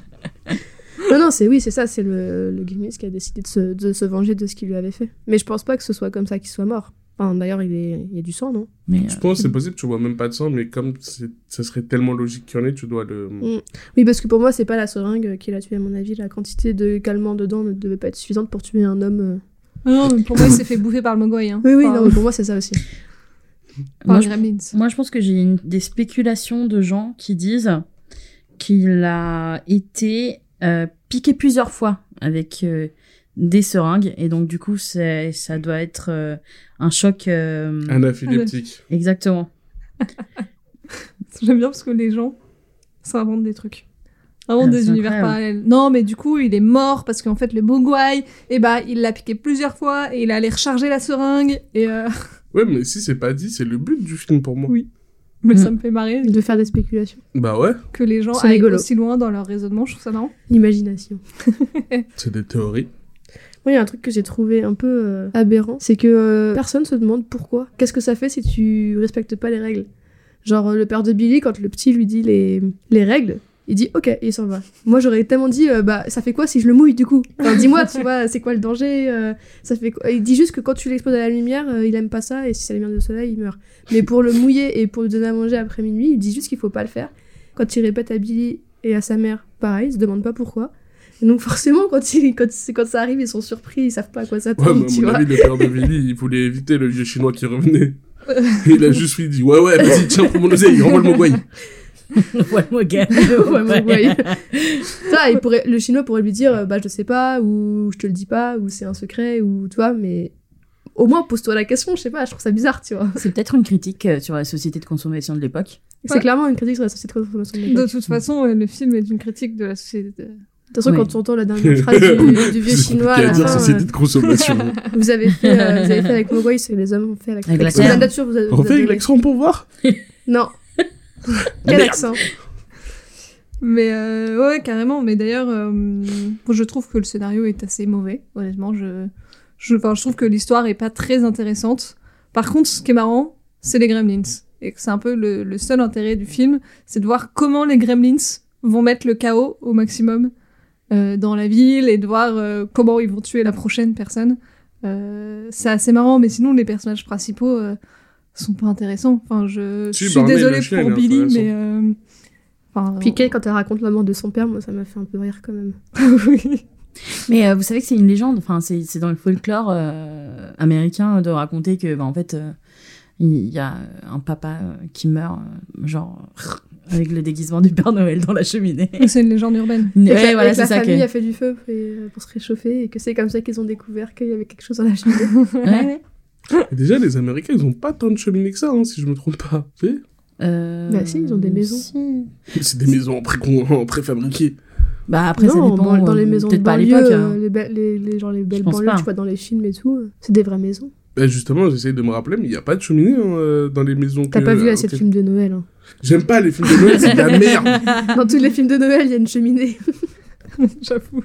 non, non, c'est oui, c'est ça, c'est le, le Grimace qui a décidé de se, de se venger de ce qu'il lui avait fait. Mais je pense pas que ce soit comme ça qu'il soit mort. Enfin, d'ailleurs, il, est... il y a du sang, non? Mais, Je euh, pense que c'est possible, tu vois même pas de sang, mais comme ça serait tellement logique qu'il y en ait, tu dois le. Mm. Oui, parce que pour moi, c'est pas la seringue qui l'a tué, à mon avis. La quantité de calmant dedans ne devait pas être suffisante pour tuer un homme. euh. Ah Non, mais pour moi, il s'est fait bouffer par le mogwai. Hein. Oui, oui, Par- non, mais pour moi, c'est ça aussi. moi, je, gremlins. moi, je pense que j'ai une- des spéculations de gens qui disent qu'il a été euh, piqué plusieurs fois avec euh, des seringues. Et donc, du coup, c'est, ça doit être euh, un choc. euh, Anaphyleptique. Exactement. J'aime bien parce que les gens s'inventent des trucs. Vraiment Ah, des univers incroyable. parallèles. Non, mais du coup, il est mort parce qu'en fait, le mogwai, eh ben, il l'a piqué plusieurs fois et il allait recharger la seringue. Et euh, Ouais, mais si c'est pas dit, c'est le but du film pour moi. Oui. mais Mm. ça me fait marrer De faire des spéculations. Bah ouais, que les gens aillent rigolo. aussi loin dans leur raisonnement. Je trouve ça marrant. L'imagination. c'est des théories. Moi, il y a un truc que j'ai trouvé un peu euh, aberrant, c'est que euh, personne se demande pourquoi. Qu'est-ce que ça fait si tu respectes pas les règles? Genre, euh, le père de Billy, quand le petit lui dit les, les règles, il dit ok, il s'en va. Moi, j'aurais tellement dit, euh, bah, ça fait quoi si je le mouille du coup? Dis-moi, tu vois, c'est quoi le danger Ça fait quoi? Il dit juste que quand tu l'exposes à la lumière, il aime pas ça, et si c'est la lumière du soleil, il meurt. Mais pour le mouiller et pour lui donner à manger après minuit, il dit juste qu'il faut pas le faire. Quand il répète à Billy et à sa mère, pareil, il se demande pas pourquoi. Et donc forcément, quand, il, quand, c'est- quand ça arrive, ils sont surpris, ils savent pas à quoi Ouais, s'attendre, mais à tu mon vois. avis, le père de Billy, il voulait éviter le vieux chinois qui revenait. il a juste lui dit Ouais, ouais, vas-y, tiens, prends mon oseille, renvoie le mogwai. ouais, moi, gars. Ouais, mon. Ça, il pourrait, le chinois pourrait lui dire, euh, bah je sais pas, ou je te le dis pas, ou c'est un secret, ou tu vois, mais au moins pose-toi la question, je sais pas, je trouve ça bizarre, tu vois. C'est peut-être une critique euh, sur la société de consommation de l'époque. C'est clairement une critique sur la société de consommation de De l'époque. toute façon, le film est une critique de la société. de- De toute façon, Oui. quand tu entends la dernière phrase du, du vieux chinois à Qui a la dire fin, société euh, de consommation. vous avez fait, euh, vous avez fait avec Mogwai ce que les hommes ont fait avec, Avec la ce que terre. nature vous a, vous a Refais donné. l'accent pour voir. Non. Quel Merde. accent Mais euh, ouais, carrément. Mais d'ailleurs, euh, je trouve que le scénario est assez mauvais. Honnêtement, je, je, enfin, je trouve que l'histoire est pas très intéressante. Par contre, ce qui est marrant, c'est les Gremlins. Et que c'est un peu le, le seul intérêt du film, c'est de voir comment les Gremlins vont mettre le chaos au maximum euh, dans la ville et de voir euh, comment ils vont tuer la prochaine personne. Euh, c'est assez marrant, mais sinon les personnages principaux euh, sont pas intéressants. Enfin, je, Si, je suis Barney, désolée pour est Billy, mais euh, enfin, Puis quand elle raconte la mort de son père, moi ça m'a fait un peu rire quand même. oui. Mais euh, vous savez que c'est une légende, enfin c'est c'est dans le folklore euh, américain de raconter que bah, en fait euh, il y a un papa euh, qui meurt euh, genre avec le déguisement du Père Noël dans la cheminée. C'est une légende urbaine. Et que ouais, la, voilà, et que c'est la ça famille que... a fait du feu euh, pour se réchauffer et que c'est comme ça qu'ils ont découvert qu'il y avait quelque chose dans la cheminée. Ouais, ouais. Et déjà, les Américains, ils ont pas tant de cheminées que ça, hein, si je me trompe pas. Tu sais Euh, Bah si, ils ont des maisons. si. C'est des maisons pré- en préfabriquées. Bah après ça non, dépend. dans, dans les maisons de peut-être pas à banlieue, l'époque. euh, hein. les, les, les, genre les belles banlieues pas. que tu vois dans les films et tout, c'est des vraies maisons. Bah justement, j'essaye de me rappeler, mais il n'y a pas de cheminée hein, euh, dans les maisons. T'as pas vu euh, assez de films de Noël. hein. J'aime pas les films de Noël, c'est de la merde. Dans tous les films de Noël, il y a une cheminée. J'avoue.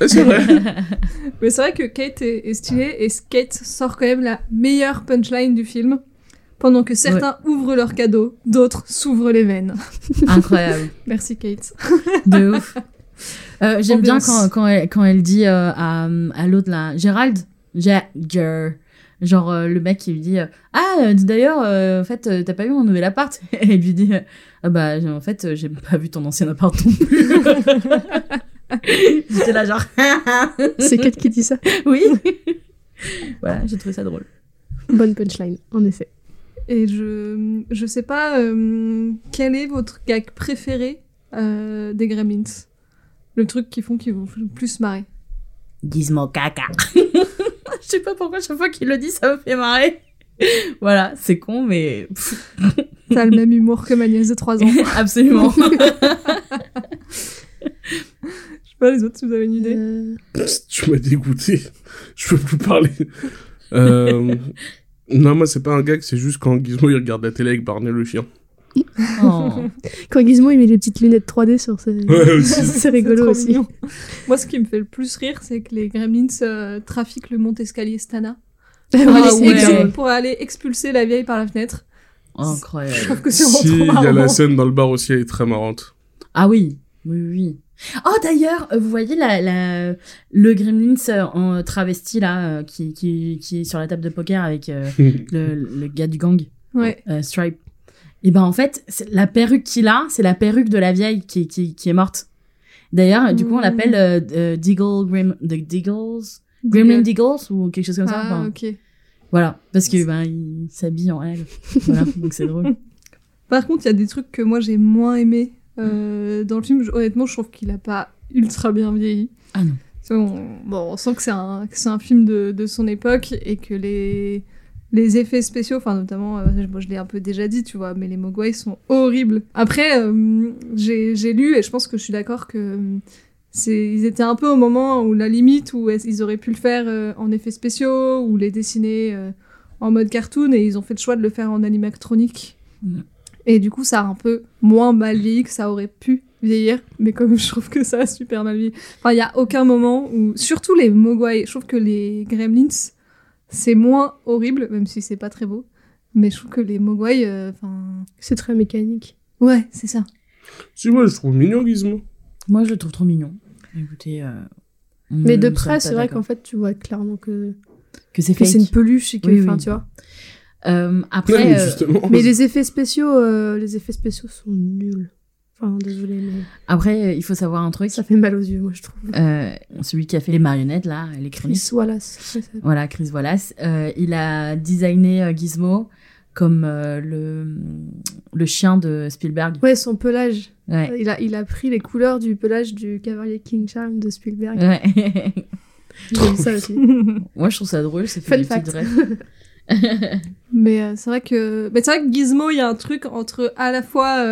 Ah, c'est vrai. Mais c'est vrai que Kate est, est stylée et Kate sort quand même la meilleure punchline du film. Pendant que certains ouvrent leurs cadeaux, d'autres s'ouvrent les veines. Incroyable. Merci Kate. De ouf. Euh, J'aime bien quand, quand, elle, quand elle dit euh, à, à l'autre là, Gérald, Jagger. Genre euh, le mec qui lui dit euh, Ah, euh, d'ailleurs, euh, en fait, euh, t'as pas vu mon nouvel appart? Et elle lui dit euh, Ah bah, en fait, euh, j'ai pas vu ton ancien appart non plus. J'étais là, genre c'est Kate qui dit ça. Oui Voilà, j'ai trouvé ça drôle. Bonne punchline, en effet. Et je, je sais pas euh, quel est votre gag préféré euh, des Gremlins? Le truc qui font qu'ils vont plus marrer. Gizmo caca. Je sais pas pourquoi chaque fois qu'il le dit, ça me fait marrer. Voilà, c'est con, mais T'as le même humour que ma nièce de 3 ans. Je absolument. sais pas les autres si vous avez une idée. Euh, tu m'as dégoûté. Je peux plus parler. Euh... Non, moi, c'est pas un gag, c'est juste quand Gizmo il regarde la télé avec Barney le chien. Oh. Quand Gizmo il met les petites lunettes 3D sur ses... Ouais, c'est rigolo aussi. mignon. Moi, ce qui me fait le plus rire, c'est que les Gremlins euh, trafiquent le mont-escalier Stana pour, Ah aller ouais. exul- pour aller expulser la vieille par la fenêtre. Je Incroyable. trouve que c'est Si, il y a la scène dans le bar aussi, elle est très marrante. Ah oui, oui, oui. Oh d'ailleurs, euh, vous voyez la, la, le Gremlins euh, en travesti là, qui, qui, qui est sur la table de poker avec euh, le, le gars du gang, Ouais. euh, Stripe. Et ben en fait, c'est- la perruque qu'il a, c'est la perruque de la vieille qui, qui, qui est morte. D'ailleurs, du coup, on Mm. l'appelle euh, euh, Deagle Grim, the Deagles, Gremlin Deagles ou quelque chose comme ça. Ah, enfin, ok. Voilà, parce que ben il s'habille en elle. voilà, donc c'est drôle. Par contre, il y a des trucs que moi j'ai moins aimé euh, dans le film. Honnêtement, je trouve qu'il a pas ultra bien vieilli. Ah non. C'est bon, on sent que c'est un, un film de, de son époque et que les, les effets spéciaux, enfin notamment, euh, moi je l'ai un peu déjà dit, tu vois, mais les Mogwai sont horribles. Après, euh, j'ai lu et je pense que je suis d'accord que euh, c'est, ils étaient un peu au moment où la limite où ils auraient pu le faire euh, en effets spéciaux ou les dessiner en mode cartoon et ils ont fait le choix de le faire en animatronique. Mhm. Et du coup, ça a un peu moins mal vieilli que ça aurait pu vieillir, mais comme je trouve que ça a super mal vieilli. Enfin, il y a aucun moment où, surtout les Mogwai, je trouve que les Gremlins, c'est moins horrible, même si c'est pas très beau. Mais je trouve que les Mogwai, euh, enfin, C'est très mécanique. ouais, c'est ça. Si, moi, je trouve mignon Gizmo. Moi, je le trouve trop mignon. Écoutez. euh, Mais de près, c'est vrai qu'en fait, tu vois clairement que, que c'est que c'est fake. une peluche et que, Oui, enfin, oui. tu vois. Euh, Non, après, mais euh. Mais les effets spéciaux, euh, les effets spéciaux sont nuls. Enfin, désolé, mais après, euh, il faut savoir un truc. ça fait mal aux yeux, moi, je trouve. Euh, celui qui a fait les marionnettes là, Chris électroniques. Wallace. ouais, ça- Voilà, Chris Wallace. Euh, il a designé euh, Gizmo comme le le chien de Spielberg. Ouais, son pelage. Ouais. Il a, il a pris les couleurs du pelage du cavalier King Charles de Spielberg. Ouais. J'ai ça aussi. Moi, je trouve ça drôle. C'est Fun fact. refs. Mais c'est vrai que, mais c'est vrai que Gizmo, il y a un truc entre à la fois,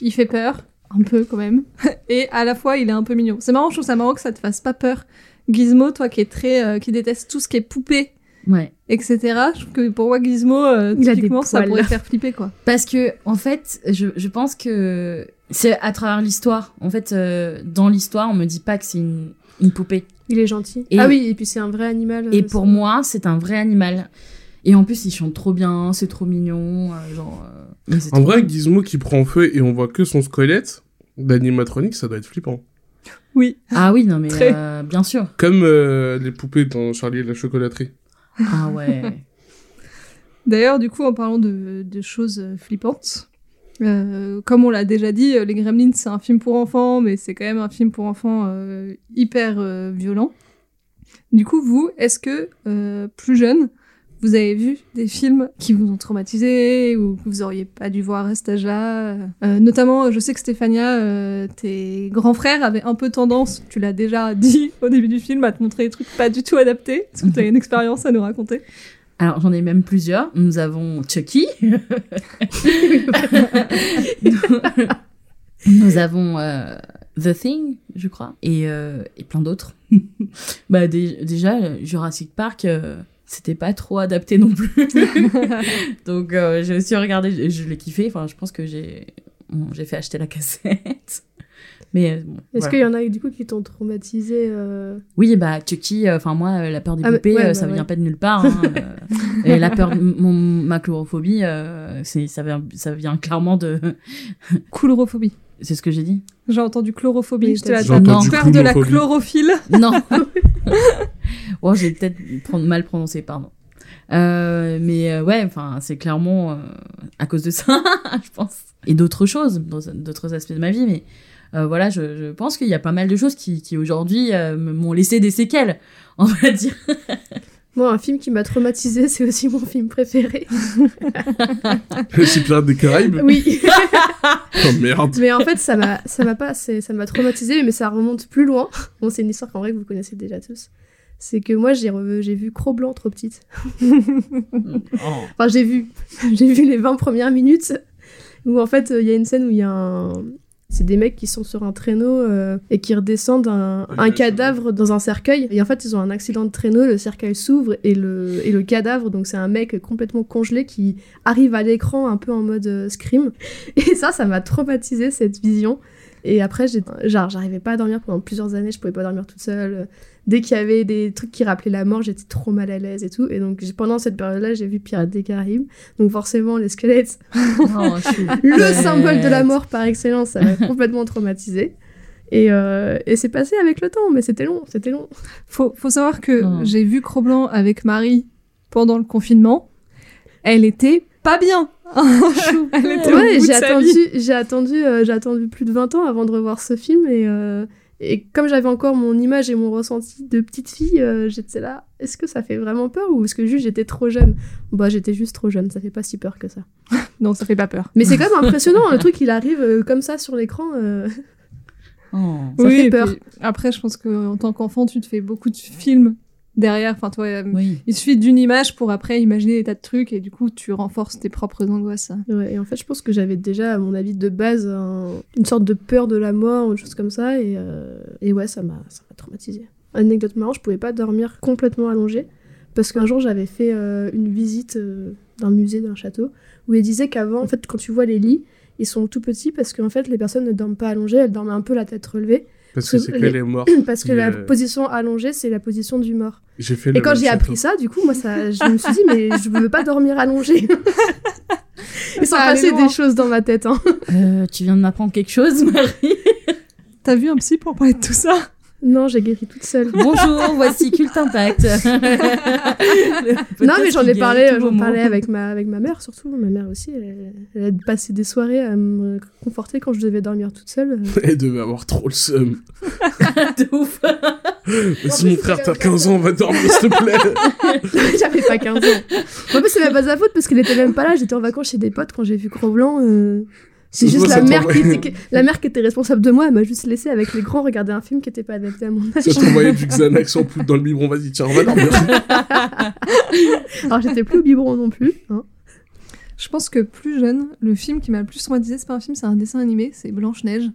il fait peur, un peu quand même, et à la fois il est un peu mignon. C'est marrant, je trouve ça marrant que ça te fasse pas peur. Gizmo, toi qui est très, euh, qui déteste tout ce qui est poupée, Ouais. etc. Je trouve que pour moi Gizmo, euh, typiquement, ça pourrait faire flipper quoi. Parce que en fait, je, je pense que c'est à travers l'histoire. En fait, euh, dans l'histoire, on me dit pas que c'est une, une poupée. Il est gentil. Et- ah oui, et puis c'est un vrai animal. Et euh, pour ça. moi, c'est un vrai animal. Et en plus, il chante trop bien, c'est trop mignon, euh, genre. euh, En vrai, Gizmo qui prend feu et on voit que son squelette d'animatronique, ça doit être flippant. Oui. Ah oui, non mais Très. euh, bien sûr. Comme euh, les poupées dans Charlie et la chocolaterie. Ah ouais. D'ailleurs, du coup, en parlant de, de choses flippantes, euh, comme on l'a déjà dit, Les Gremlins, c'est un film pour enfants, mais c'est quand même un film pour enfants euh, hyper euh, violent. Du coup, vous, est-ce que, euh, plus jeune, vous avez vu des films qui vous ont traumatisé ou que vous auriez pas dû voir à cet âge-là Euh, Notamment, je sais que Stéphania, euh, tes grands frères avaient un peu tendance, tu l'as déjà dit au début du film, à te montrer des trucs pas du tout adaptés. Est-ce que tu as une expérience à nous raconter? Alors j'en ai même plusieurs. Nous avons Chucky. Nous avons euh, The Thing, je crois, et, euh, et plein d'autres. bah dé- déjà euh, Jurassic Park, euh, c'était pas trop adapté non plus. Donc euh, j'ai aussi regardé, je, je l'ai kiffé. Enfin, je pense que j'ai bon, j'ai fait acheter la cassette. Mais euh, bon, Est-ce voilà. qu'il y en a du coup qui t'ont traumatisé euh, Oui, bah Chucky, euh, enfin moi, euh, la peur des Ah, mais- poupées, ouais, euh, bah, ça ouais. vient pas de nulle part. hein, euh, et la peur, mon, ma chlorophobie, euh, c'est ça vient, ça vient clairement de. Coulrophobie. C'est ce que j'ai dit. J'ai entendu chlorophobie. Oui, J'étais là, J'ai t'as entendu peur de la chlorophylle Non. oh, j'ai peut-être mal prononcé, pardon. Euh, mais euh, ouais, enfin, c'est clairement euh, à cause de ça, je pense. Et d'autres choses, d'autres aspects de ma vie, mais euh, voilà, je, je pense qu'il y a pas mal de choses qui, qui aujourd'hui euh, me- m'ont laissé des séquelles, on va dire. Moi, un film qui m'a traumatisé, c'est aussi mon film préféré. C'est Pirates des Caraïbes oui. Oh merde. mais en fait, ça m'a, ça m'a pas, ça m'a traumatisé, mais ça remonte plus loin. Bon, c'est une histoire qu'en vrai que vous connaissez déjà tous. C'est que moi, j'ai, j'ai vu Cro-Blanc trop petite. Oh. Enfin, j'ai vu, j'ai vu les 20 premières minutes où en fait, il y a une scène où il y a un. C'est des mecs qui sont sur un traîneau euh, et qui redescendent un, un cadavre dans un cercueil. Et en fait, ils ont un accident de traîneau, le cercueil s'ouvre et le, et le cadavre, donc c'est un mec complètement congelé qui arrive à l'écran un peu en mode euh, scream. Et ça, ça m'a traumatisé cette vision. Et après, genre, j'arrivais pas à dormir pendant plusieurs années, je pouvais pas dormir toute seule. Dès qu'il y avait des trucs qui rappelaient la mort, j'étais trop mal à l'aise et tout. Et donc, pendant cette période-là, j'ai vu Pirates des Caraïbes. Donc, forcément, les squelettes, Oh, le symbole de la mort par excellence, ça m'a complètement traumatisé. Et, euh, et c'est passé avec le temps, mais c'était long, c'était long. Faut, faut savoir que Oh. j'ai vu Cro-Blanc avec Marie pendant le confinement. Elle était pas bien. Elle était Ouais, j'ai attendu, j'ai attendu, euh, j'ai attendu plus de 20 ans avant de revoir ce film et, euh, et comme j'avais encore mon image et mon ressenti de petite fille, euh, j'étais là. Est-ce que ça fait vraiment peur ou est-ce que juste j'étais trop jeune? Bah j'étais juste trop jeune, ça fait pas si peur que ça. Non, ça fait pas peur. Mais c'est quand même impressionnant le truc il arrive euh, comme ça sur l'écran. euh, Oh. Ça fait peur. puis après, je pense qu'en tant qu'enfant, tu te fais beaucoup de films derrière. Enfin, toi, euh, Oui. il suffit d'une image pour après imaginer des tas de trucs et du coup, tu renforces tes propres angoisses. Ouais, et en fait, je pense que j'avais déjà, à mon avis, de base, un- une sorte de peur de la mort ou une chose comme ça. Et, euh, et ouais, ça m'a ça m'a traumatisée. Anecdote marrante, je pouvais pas dormir complètement allongée. Parce qu'un jour, j'avais fait euh, une visite euh, d'un musée, d'un château, où il disait qu'avant, en fait, quand tu vois les lits, ils sont tout petits parce qu'en fait, les personnes ne dorment pas allongées, elles dorment un peu la tête relevée. Parce que c'est que les- les morts. Parce que la est- position allongée, c'est la position du mort. J'ai fait Et quand j'ai appris ça, du coup, moi, ça, je me suis dit, mais je veux pas dormir allongée. Il s'en passait des choses dans ma tête. Hein. Euh, tu viens de m'apprendre quelque chose, Marie T'as vu un psy pour parler de tout ça? Non, j'ai guéri toute seule. Bonjour, voici Culte Impact. Non, mais j'en ai parlé, j'en parlais avec ma, avec ma mère surtout. Ma mère aussi, elle, elle a passé des soirées à me conforter quand je devais dormir toute seule. Elle devait avoir trop le seum. de ouf. Si mon frère, t'as 15 ans, va dormir, s'il te plaît. J'avais pas 15 ans. En plus, c'est même pas sa faute parce qu'elle était même pas là. J'étais en vacances chez des potes quand j'ai vu Gros Blanc. euh, C'est juste la mère, qui la mère qui était responsable de moi. Elle m'a juste laissé avec les grands regarder un film qui était pas adapté à mon âge. Ça t'envoyait du Xanax en poudre dans le biberon. Vas-y, tiens, on va dormir. Alors, j'étais plus au biberon non plus. hein. Je pense que plus jeune, le film qui m'a le plus traumatisé, c'est pas un film, c'est un dessin animé, c'est Blanche-Neige.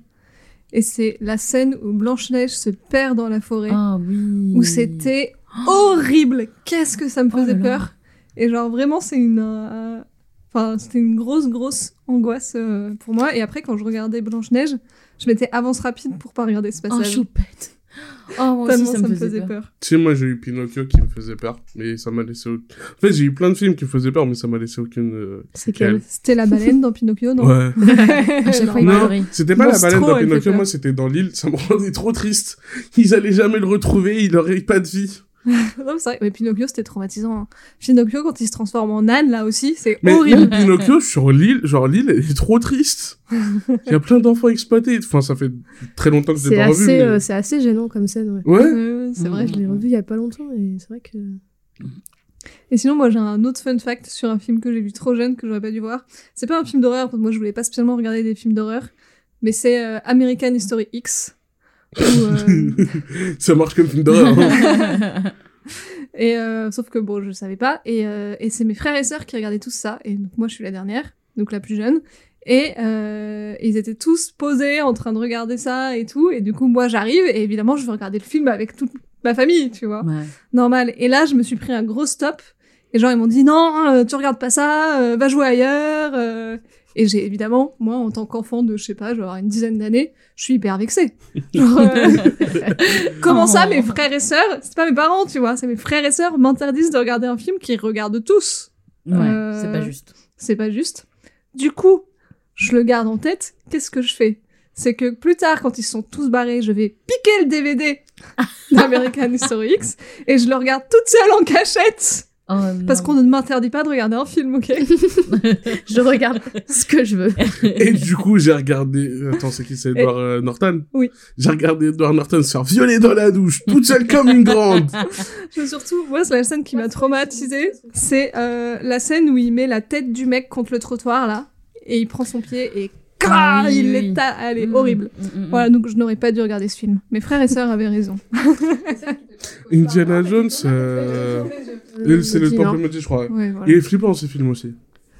Et c'est la scène où Blanche-Neige se perd dans la forêt, Ah oui. où c'était horrible. Qu'est-ce que ça me Oh faisait là là. peur. Et genre, vraiment, c'est une. euh, Enfin, c'était une grosse, grosse angoisse euh, pour moi. Et après, quand je regardais Blanche-Neige, je mettais avance rapide pour pas regarder ce Oh, passage. choupette. Oh, moi aussi, Tellement ça me faisait, peur. Tu sais, moi, j'ai eu Pinocchio qui me faisait peur, mais ça m'a laissé. au- En fait, j'ai eu plein de films qui me faisaient peur, mais ça m'a laissé aucune. euh, C'est séquelle. quel C'était la baleine dans Pinocchio, non Ouais. À chaque fois, il Non. C'était pas la baleine dans Pinocchio, peur. moi, c'était dans l'île. Ça me rendait trop triste. Ils allaient jamais le retrouver, il aurait pas de vie. Non, mais c'est vrai, mais Pinocchio, c'était traumatisant. hein. Pinocchio, quand il se transforme en âne, là aussi, c'est Mais horrible. même Pinocchio, sur l'île, genre l'île, elle est trop triste. Il y a plein d'enfants exploités. Enfin, ça fait très longtemps que je l'ai C'est pas revu. mais- euh, c'est assez gênant comme scène, ouais. Ouais. Ouais, c'est vrai. Je l'ai revu il y a pas longtemps et c'est vrai que. Et sinon, moi, j'ai un autre fun fact sur un film que j'ai vu trop jeune, que j'aurais pas dû voir. C'est pas un film d'horreur, parce que moi, je voulais pas spécialement regarder des films d'horreur, mais c'est euh, American History X. euh, ça marche comme film d'horreur. hein. et euh, sauf que bon, je savais pas. Et, euh, et c'est mes frères et sœurs qui regardaient tous ça. Et donc moi, je suis la dernière, donc la plus jeune. Et euh, ils étaient tous posés en train de regarder ça et tout. Et du coup, moi, j'arrive et évidemment, je veux regarder le film avec toute ma famille, tu vois. Ouais. normal. Et là, je me suis pris un gros stop. Et genre, ils m'ont dit non, euh, tu regardes pas ça, euh, va jouer ailleurs. euh. Et j'ai évidemment, moi, en tant qu'enfant de, je sais pas, genre une dizaine d'années, je suis hyper vexée. Genre, euh, comment ça, Oh. mes frères et sœurs, c'est pas mes parents, tu vois, c'est mes frères et sœurs m'interdisent de regarder un film qu'ils regardent tous. Ouais, Euh, c'est pas juste. C'est pas juste. Du coup, je le garde en tête. Qu'est-ce que je fais? C'est que plus tard, quand ils sont tous barrés, je vais piquer le DVD d'American History X et je le regarde toute seule en cachette. Oh, Parce qu'on ne m'interdit pas de regarder un film, ok Je regarde ce que je veux. Et du coup, j'ai regardé. Attends, c'est qui C'est Edward euh, Norton Oui. J'ai regardé Edward Norton se faire violer dans la douche, toute seule comme une grande. Je- Surtout, moi, c'est la scène qui m'a traumatisée. C'est euh, la scène où il met la tête du mec contre le trottoir, là, et il prend son pied et Ah oui, il. Elle est Mm, horrible. mm, mm, mm. Voilà, donc je n'aurais pas dû regarder ce film. Mes frères et sœurs avaient raison. Indiana Jones, euh, c'est le temple maudit, je crois. Ouais, voilà. Il est flippant ce film aussi.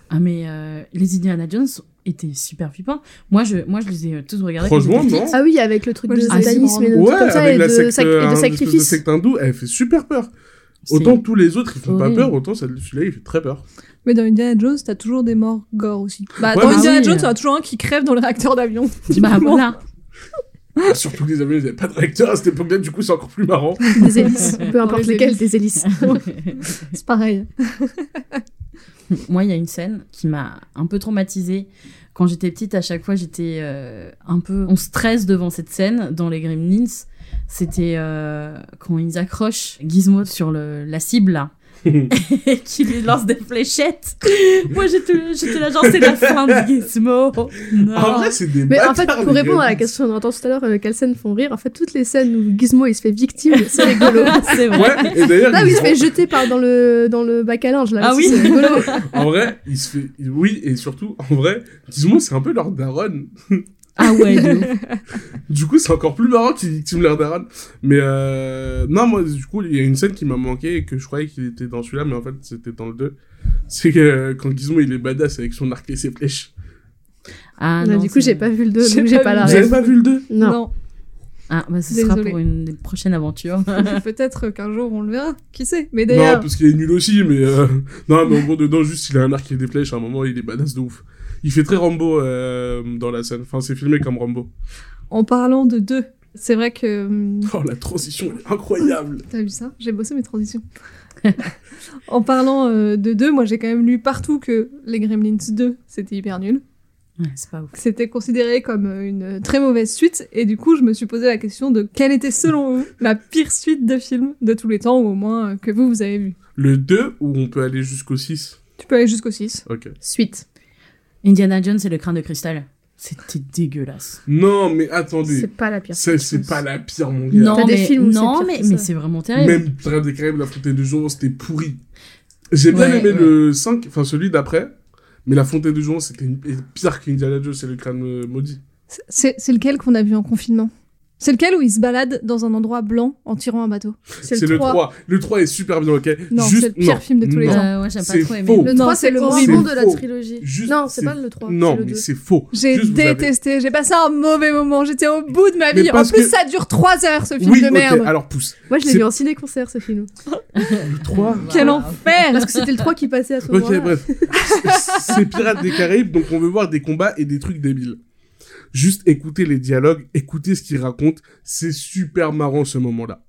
Ah mais euh, les Indiana Jones étaient super flippants. Moi je moi je les ai euh, tous regardés. Franchement, non. Ah oui, avec le truc Moi, de satanisme et de Ouais, comme ça avec et la de, secte, sac- et de sacrifice. secte hindoue, elle fait super peur. Autant tous les autres, ils font pas horrible. peur, autant celui-là, il fait très peur. Mais dans Indiana Jones, t'as toujours des morts gore aussi. Bah, Ouais, dans mais Indiana oui. Jones, t'en as toujours un qui crève dans le réacteur d'avion. Bah voilà. Surtout que les amis, ils avaient pas de réacteur à cette époque-là, du coup, c'est encore plus marrant. Des hélices, peu importe les lesquelles, hélices. des hélices. C'est pareil. Moi, il y a une scène qui m'a un peu traumatisée. quand j'étais petite, à chaque fois, j'étais euh, un peu. On stresse devant cette scène dans les Gremlins. C'était euh, quand ils accrochent Gizmo sur le, la cible, là. et qui lui lance des fléchettes. Moi, j'étais là, genre, c'est la fin de Gizmo. Non. En vrai, c'est des Mais en fait, pour répondre à la question qu'on entend tout à l'heure, euh, quelles scènes font rire, en fait, toutes les scènes où Gizmo il se fait victime, c'est rigolo. c'est vrai. Ouais, et d'ailleurs, Là où ils il se fait jeter par, dans, le, dans le bac à linge, là. Ah oui. c'est rigolo. en vrai, il se fait. Oui, et surtout, en vrai, Gizmo, c'est un peu leur daronne. Ah ouais. Du coup, c'est encore plus marrant victiment leur daronne. Mais euh... non, moi, du coup, il y a une scène qui m'a manqué et que je croyais qu'il était dans celui-là, mais en fait, c'était dans le 2. C'est que euh, quand Gizmo, il est badass avec son arc et ses flèches. Ah, Ouais, non, du coup, j'ai pas vu le 2, J'ai donc j'ai pas la le Vous avez pas vu le 2 Non. Ah, bah ce sera pour une des prochaines aventures. Peut-être qu'un jour on le verra. Qui sait? Mais Non, d'ailleurs, parce qu'il est nul aussi, mais... euh, Non, mais en gros, dedans, juste, il a un arc et des flèches. À un moment, il est badass de ouf. Il fait très Rambo euh, dans la scène. Enfin, c'est filmé comme Rambo. en parlant de deux, c'est vrai que. Oh, la transition est incroyable T'as vu ça? J'ai bossé mes transitions. en parlant euh, de deux, moi j'ai quand même lu partout que les Gremlins 2 c'était hyper nul. Ouais, c'est pas ouf. C'était considéré comme euh, une très mauvaise suite, et du coup je me suis posé la question de quelle était selon vous la pire suite de film de tous les temps, ou au moins euh, que vous vous avez vu? Le 2, où on peut aller jusqu'au 6. Tu peux aller jusqu'au 6. Ok. Suite. Indiana Jones et le crâne de cristal. C'était dégueulasse. Non, mais attendez. C'est pas la pire. C'est c'est pas la pire, mon gars. Non, T'as des mais, films non, pire mais, mais c'est vraiment terrible. Même Pirates des Caraïbes, La Fontaine de Jouvence, c'était pourri. J'ai bien Ouais, aimé ouais. le 5, enfin celui d'après, mais La Fontaine de Jouvence, c'était une- pire qu'Indiana Jones, c'est le crâne euh, maudit. C'est c'est lequel qu'on a vu en confinement? C'est lequel où il se balade dans un endroit blanc en tirant un bateau C'est le 3. Le 3 est super bien, ok Non, Juste- c'est le pire non, film de tous les temps. Euh, ouais, j'aime pas C'est trop aimé. faux. Le Non, 3, c'est le moins bon de la trilogie. Juste, non, c'est pas le 3. Non, c'est le mais 2. c'est faux. J'ai avez- détesté, j'ai passé un mauvais moment, j'étais au bout de ma vie. En plus, que- ça dure 3 heures ce film Oui, de ok, merde. alors pousse. Moi, je l'ai vu en ciné-concert, ce film. Le 3 Quel enfer Parce que c'était le 3 qui passait à ce Ok, moment-là. bref. c'est Pirates des Caraïbes, donc on veut voir des combats et des trucs débiles. Juste écouter les dialogues, écouter ce qu'ils racontent, c'est super marrant ce moment-là.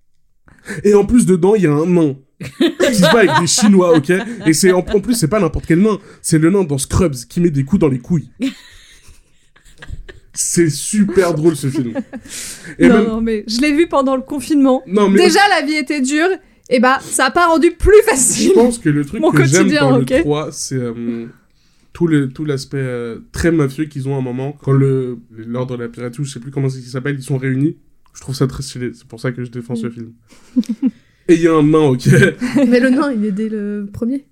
Et en plus, dedans, il y a un nain qui se bat avec des Chinois, ok? Et c'est en, en plus, c'est pas n'importe quel nain, c'est le nain dans Scrubs qui met des coups dans les couilles. C'est super drôle ce film. Et non, même... non, mais je l'ai vu pendant le confinement. Non, mais Déjà, la vie était dure, et bah, ça a pas rendu plus Je facile. pense que le truc Mon que j'aime dans le 3, c'est euh, tout le tout l'aspect euh, très mafieux qu'ils ont à un moment. Quand le l'ordre de la piraterie, je sais plus comment c'est qu'il s'appelle, ils sont réunis. Je trouve ça très stylé. C'est pour ça que je défends ce film. Et il y a un nain, ok. Mais le nain, il est dès le premier.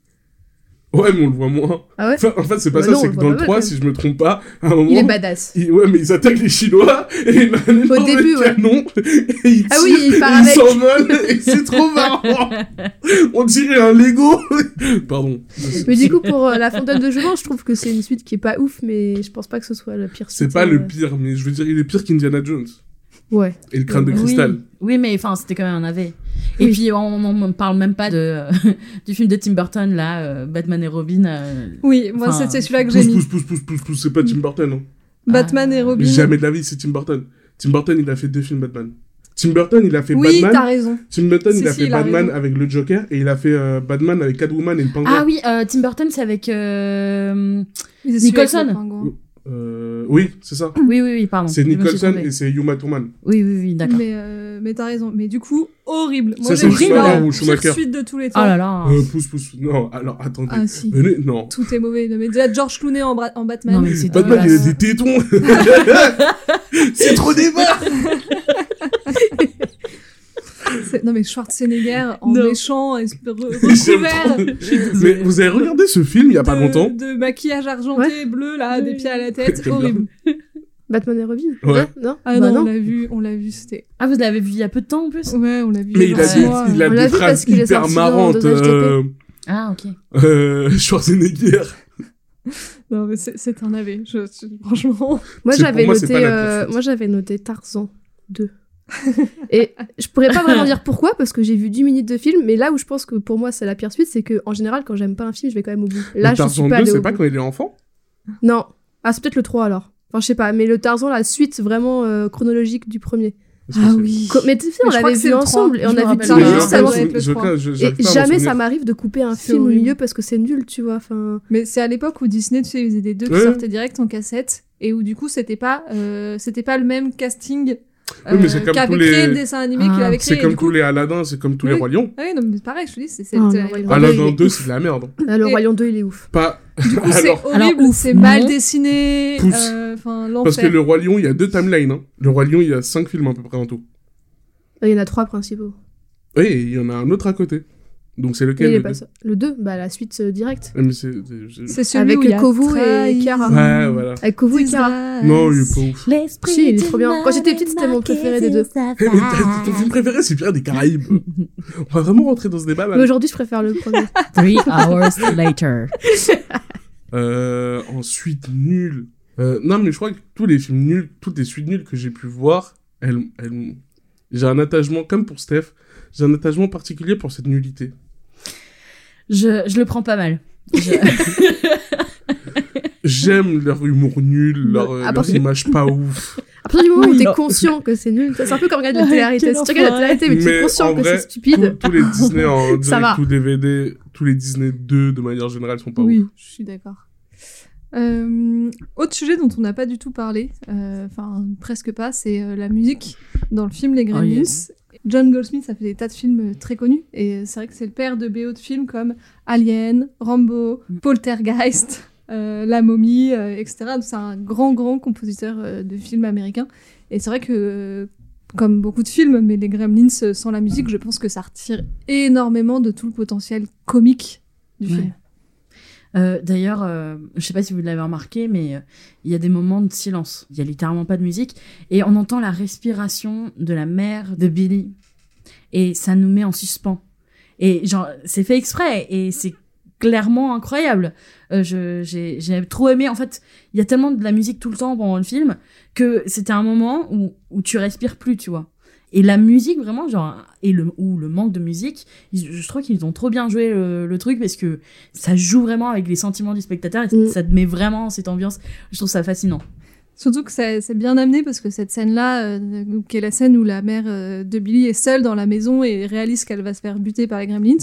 Ouais, mais on le voit moins. Ah ouais Enfin, en fait, c'est pas Bah ça, c'est que dans le pas 3, mal, si je me trompe pas, à un moment. Il est badass. il- ouais, mais ils attaquent les Chinois et il a un énorme début, ouais. canon et il Ah oui, tire il part et avec. s'envole et c'est trop marrant. On dirait un Lego. Pardon. Mais du coup, pour euh, La Fontaine de Jouvence, je trouve que c'est une suite qui est pas ouf, mais je pense pas que ce soit la pire suite. C'est pas euh, le pire, mais je veux dire, il est pire qu'Indiana Jones. Ouais. Et le crâne de cristal. Oui, oui mais enfin, c'était quand même un AV. Et Oui. puis, on ne parle même pas de, du film de Tim Burton, là, euh, Batman et Robin. euh, Oui, moi, c'était celui-là que j'ai Pousse, mis. pousse, pousse, pousse, pousse, pousse, c'est pas Tim Burton. Hein. Batman et. Robin. Jamais de la vie, c'est Tim Burton. Tim Burton, il a fait deux films Batman. Tim Burton, il a fait Oui, t'as Batman. raison. Tim Burton, Si, il a si, fait il a Batman raison. avec le Joker et il a fait euh, Batman avec Catwoman et le pingouin. Ah oui, euh, Tim Burton, c'est avec. euh, c'est Nicholson. Euh, oui, c'est ça. Oui, oui, oui, pardon. C'est Nicholson et c'est Uma Thurman. Oui, oui, oui, d'accord. Mais, euh, mais t'as raison. Mais du coup, horrible. Moi, Ça, j'ai la ou Schumacher suite de tous les Oh temps. là là. Euh, pousse, pousse. Non, alors attendez. Ah si. Venez, non. Tout est mauvais. Non, mais déjà, George Clooney en, Batman. Non, mais c'est Batman, il a des tétons. c'est trop débat. Non, mais Schwarzenegger en Non. méchant, es- re- J'aime recouvert trop. Mais vous avez regardé ce film il y a pas de- longtemps De maquillage argenté, bleu, là, des pieds à la tête. J'aime bien. horrible. Batman et Robin Ouais. Hein Non Ah Bah non, on l'a vu, on l'a vu, c'était. Ah, vous l'avez vu il y a peu de temps en plus Ouais, on l'a vu. Mais il a des, mois. il a On l'a des vu parce phrases qu'il est hyper sorti dans marrantes. Dosage Euh, Ah, ok. euh, Schwarzenegger. Non, mais c'est c'est un AV. Je, je- franchement. Moi, C'est- j'avais pour moi, c'est noté, pas la pire euh, moi, j'avais noté Tarzan 2. Et je pourrais pas vraiment dire pourquoi, parce que j'ai vu 10 minutes de film, mais là où je pense que pour moi c'est la pire suite, c'est que en général, quand j'aime pas un film, je vais quand même au bout. Là, Le je Tarzan suis pas 2, allée c'est pas quand il est enfant? Non. Ah, c'est peut-être le 3 alors. Enfin, je sais pas, mais le Tarzan, la suite vraiment euh, chronologique du premier. Ah oui. Co- Mais tu sais, on l'avait vu le ensemble et on a vu j'ai juste avant. Et jamais ça m'arrive de couper un film au milieu parce que c'est nul, tu vois. Enfin, Mais c'est à l'époque où Disney, tu sais, ils faisaient des deux qui sortaient direct en cassette et où du coup c'était pas, euh, c'était pas le même casting Oui, mais c'est comme qu'avait tous créé les- le dessin animé Ah. qu'il avait créé. C'est comme du tous coup... les Aladdin, c'est comme tous les Oui. Rois Lions. Ah oui, non, mais c'est pareil, je te dis, c'est c'est- Ah, c'est- le Roi Lion. Aladdin il est- 2, c'est de la merde. hein. là, le Et- Royaume 2, il est ouf. Pas. Du coup, c'est Alors, horrible, ouf, c'est mal non. dessiné. Pouce. euh, Enfin, parce que l'enfer. le Roi Lion, il y a deux timelines. Hein. Le Roi Lion, il y a cinq films à peu près en tout. Il y en a trois principaux. Oui, et il y en a un autre à côté. Donc c'est Mais lequel il le pas deux ça. Le 2, bah la suite euh, directe. Ah, mais c'est- celui Avec où il y a Kovu et. Chiara. Ouais, voilà. Avec Kovu et Chiara. Non, il est pas ouf. L'esprit Si, il est trop bien. Quand j'étais petite, c'était mon préféré des deux. Eh, mais ton film préféré, c'est Pirates des Caraïbes. On va vraiment rentrer dans ce débat, Mais là. aujourd'hui, je préfère le premier. Three hours later. Euh, ensuite, nul. Euh, non, mais je crois que tous les films nuls, toutes les suites nulles que j'ai pu voir, elles, elles- j'ai un attachement, comme pour Steph, j'ai un attachement particulier pour cette nullité. Je, je le prends pas mal. Je- J'aime leur humour nul, leur, euh, leurs partir- images pas ouf. À partir du moment où Oui, t'es conscient que c'est nul, c'est un peu comme regarder la télé-réalité. Si tu regardes la télé-réalité, mais tu es Mais conscient en que c'est stupide. Tous, les Disney en direct ou DVD, tous les Disney 2 de manière générale sont pas Oui, ouf. je suis d'accord. Euh, autre sujet dont on n'a pas du tout parlé, euh, enfin presque pas, c'est euh, la musique dans le film Les Gremlins. yes. John Goldsmith a fait des tas de films euh, très connus et euh, c'est vrai que c'est le père de BO de films comme Alien, Rambo, Mm. Poltergeist, euh, La Momie, euh, etc. C'est un grand grand compositeur euh, de films américains et c'est vrai que comme beaucoup de films, mais les Gremlins sans la musique, je pense que ça retire énormément de tout le potentiel comique du Ouais. film. Euh, D'ailleurs, euh, je sais pas si vous l'avez remarqué, mais euh, il y a des moments de silence. Il y a littéralement pas de musique et on entend la respiration de la mère de Billy et ça nous met en suspens. Et genre, c'est fait exprès et c'est clairement incroyable. Euh, j'ai trop aimé. En fait, il y a tellement de la musique tout le temps pendant le film que c'était un moment où, où tu respires plus, tu vois. Et la musique, vraiment, genre, et le, ou le manque de musique, ils- je trouve qu'ils ont trop bien joué le, le truc parce que ça joue vraiment avec les sentiments du spectateur et Mm. ça te met vraiment cette ambiance. Je trouve ça fascinant. Surtout que c'est bien amené parce que cette scène-là, euh, qui est la scène où la mère euh, de Billy est seule dans la maison et réalise qu'elle va se faire buter par les gremlins,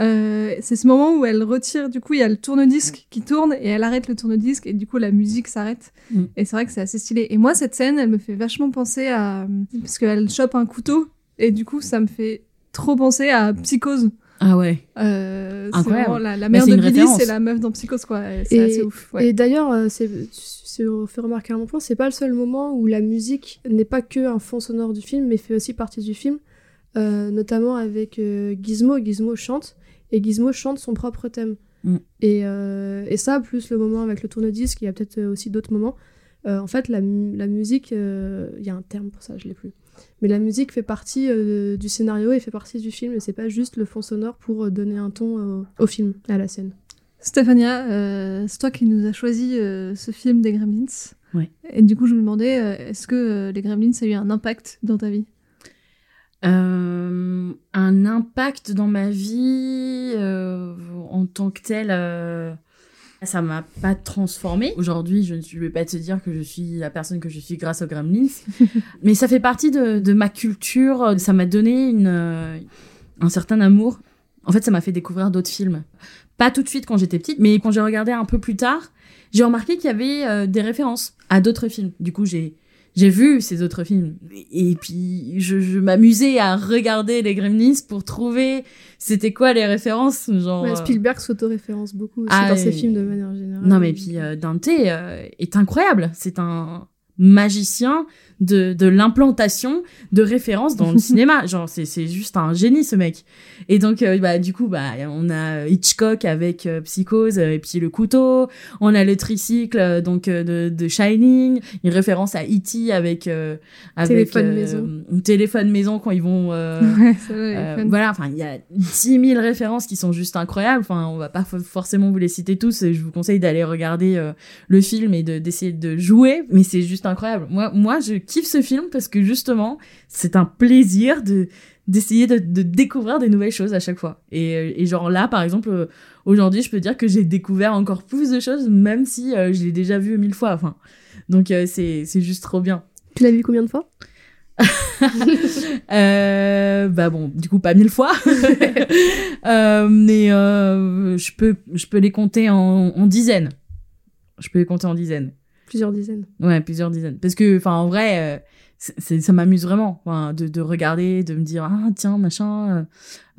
euh, c'est ce moment où elle retire, du coup, il y a le tourne-disque qui tourne et elle arrête le tourne-disque et du coup la musique s'arrête. Mm. Et c'est vrai que c'est assez stylé. Et moi, cette scène, elle me fait vachement penser à. Parce qu'elle chope un couteau et du coup, ça me fait trop penser à Psychose. Ah ouais. Euh, c'est Incroyable. vraiment la, la Mais mère de Billy, c'est la meuf dans Psychose, quoi. C'est assez ouf. ouais. Et d'ailleurs, euh, c'est c'est fait remarquer à mon point, c'est pas le seul moment où la musique n'est pas que un fond sonore du film, mais fait aussi partie du film, euh, notamment avec euh, Gizmo. Gizmo chante et Gizmo chante son propre thème. Mm. Et, euh, et ça, plus le moment avec le tourne-disque, il y a peut-être aussi d'autres moments. Euh, en fait, la, mu- la musique, euh, il y a un terme pour ça, je l'ai plus. Mais la musique fait partie euh, du scénario et fait partie du film, et c'est pas juste le fond sonore pour euh, donner un ton euh, au film, à la scène. Stéphania, euh, c'est toi qui nous as choisi euh, ce film des Gremlins. Ouais. Et du coup, je me demandais, euh, est-ce que euh, les Gremlins a eu un impact dans ta vie? Euh, un impact dans ma vie euh, en tant que tel, euh, ça m'a pas transformée. Aujourd'hui, je ne vais pas te dire que je suis la personne que je suis grâce aux Gremlins, mais ça fait partie de, de ma culture. Ça m'a donné une, euh, un certain amour. En fait, ça m'a fait découvrir d'autres films. Pas tout de suite quand j'étais petite, mais quand j'ai regardé un peu plus tard, j'ai remarqué qu'il y avait des références à d'autres films. Du coup, j'ai j'ai vu ces autres films. Et puis je, je m'amusais à regarder les Gremlins pour trouver c'était quoi les références genre Ouais, euh, Spielberg s'auto-référence beaucoup aussi ah, dans ses films de manière générale. non mais puis euh, Dante euh, est incroyable. C'est un magicien de, de l'implantation de références dans le cinéma genre c'est c'est juste un génie ce mec et donc euh, bah du coup bah on a Hitchcock avec euh, Psychose euh, et puis le couteau on a le tricycle donc de, de Shining une référence à E.T. avec euh, avec Téléphone maison. téléphone maison quand ils vont Ouais, voilà, enfin, il y a 10 000 références qui sont juste incroyables. Enfin, on va pas fo- forcément vous les citer tous. Et je vous conseille d'aller regarder le film et de d'essayer de jouer. Mais c'est juste incroyable. Moi, moi, je kiffe ce film parce que justement, c'est un plaisir de d'essayer de, de découvrir des nouvelles choses à chaque fois. Et, euh, et genre là, par exemple, euh, aujourd'hui, je peux dire que j'ai découvert encore plus de choses, même si euh, je l'ai déjà vu mille fois. Enfin, donc euh, c'est c'est juste trop bien. Tu l'as vu combien de fois Euh, bah bon, du coup pas mille fois, mais je peux je peux les compter en, en dizaines. Je peux les compter en dizaines. Plusieurs dizaines. Ouais, plusieurs dizaines. Parce que, enfin, en vrai, euh, ça m'amuse vraiment enfin, de, de regarder, de me dire, ah tiens, machin. euh,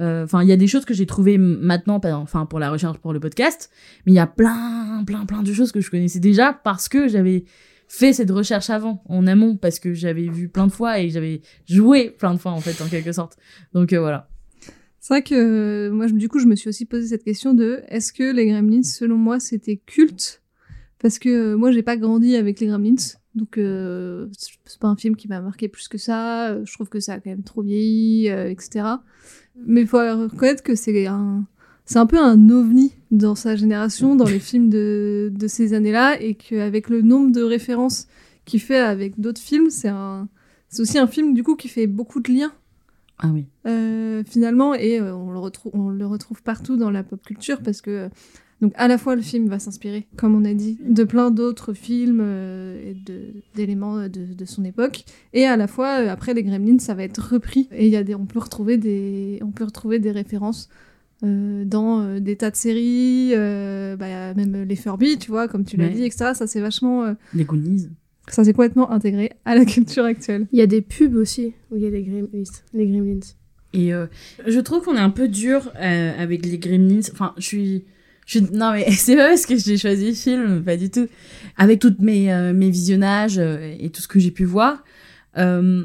euh, Enfin, il y a des choses que j'ai trouvées maintenant, enfin, pour la recherche, pour le podcast, mais il y a plein, plein, plein de choses que je connaissais déjà parce que j'avais fait cette recherche avant, en amont, parce que j'avais vu plein de fois et j'avais joué plein de fois, en fait, en quelque sorte. Donc, euh, voilà. C'est vrai que euh, moi, je- du coup, je me suis aussi posé cette question de est-ce que les Gremlins, selon moi, c'était culte Parce que euh, moi, j'ai pas grandi avec les Gremlins, donc euh, c'est pas un film qui m'a marqué plus que ça. euh, Je trouve que ça a quand même trop vieilli, euh, etc. Mais il faut reconnaître que c'est un, c'est un peu un ovni dans sa génération, dans les films de, de ces années-là, et qu'avec le nombre de références qu'il fait avec d'autres films, c'est un, c'est aussi un film du coup qui fait beaucoup de liens Ah oui. euh, finalement, et on, le retrouve, on le retrouve partout dans la pop culture parce que, donc, à la fois le film va s'inspirer, comme on a dit, de plein d'autres films euh, et de- d'éléments de, de son époque, et à la fois, euh, après les Gremlins, ça va être repris, et il y a des, on peut retrouver des, on peut retrouver des références. euh, dans euh, des tas de séries, euh, bah, même les Furby, tu vois, comme tu l'as Ouais. dit, etc. Ça, c'est vachement, euh, Les Goonies. ça s'est complètement intégré à la culture actuelle. Il y a des pubs aussi où il y a les Gremlins. Les Gremlins. Et euh, je trouve qu'on est un peu dur euh, avec les Gremlins. Enfin, je suis. Je non, mais c'est pas parce que j'ai choisi le film, pas du tout. Avec tous mes, euh, mes visionnages euh, et tout ce que j'ai pu voir, euh,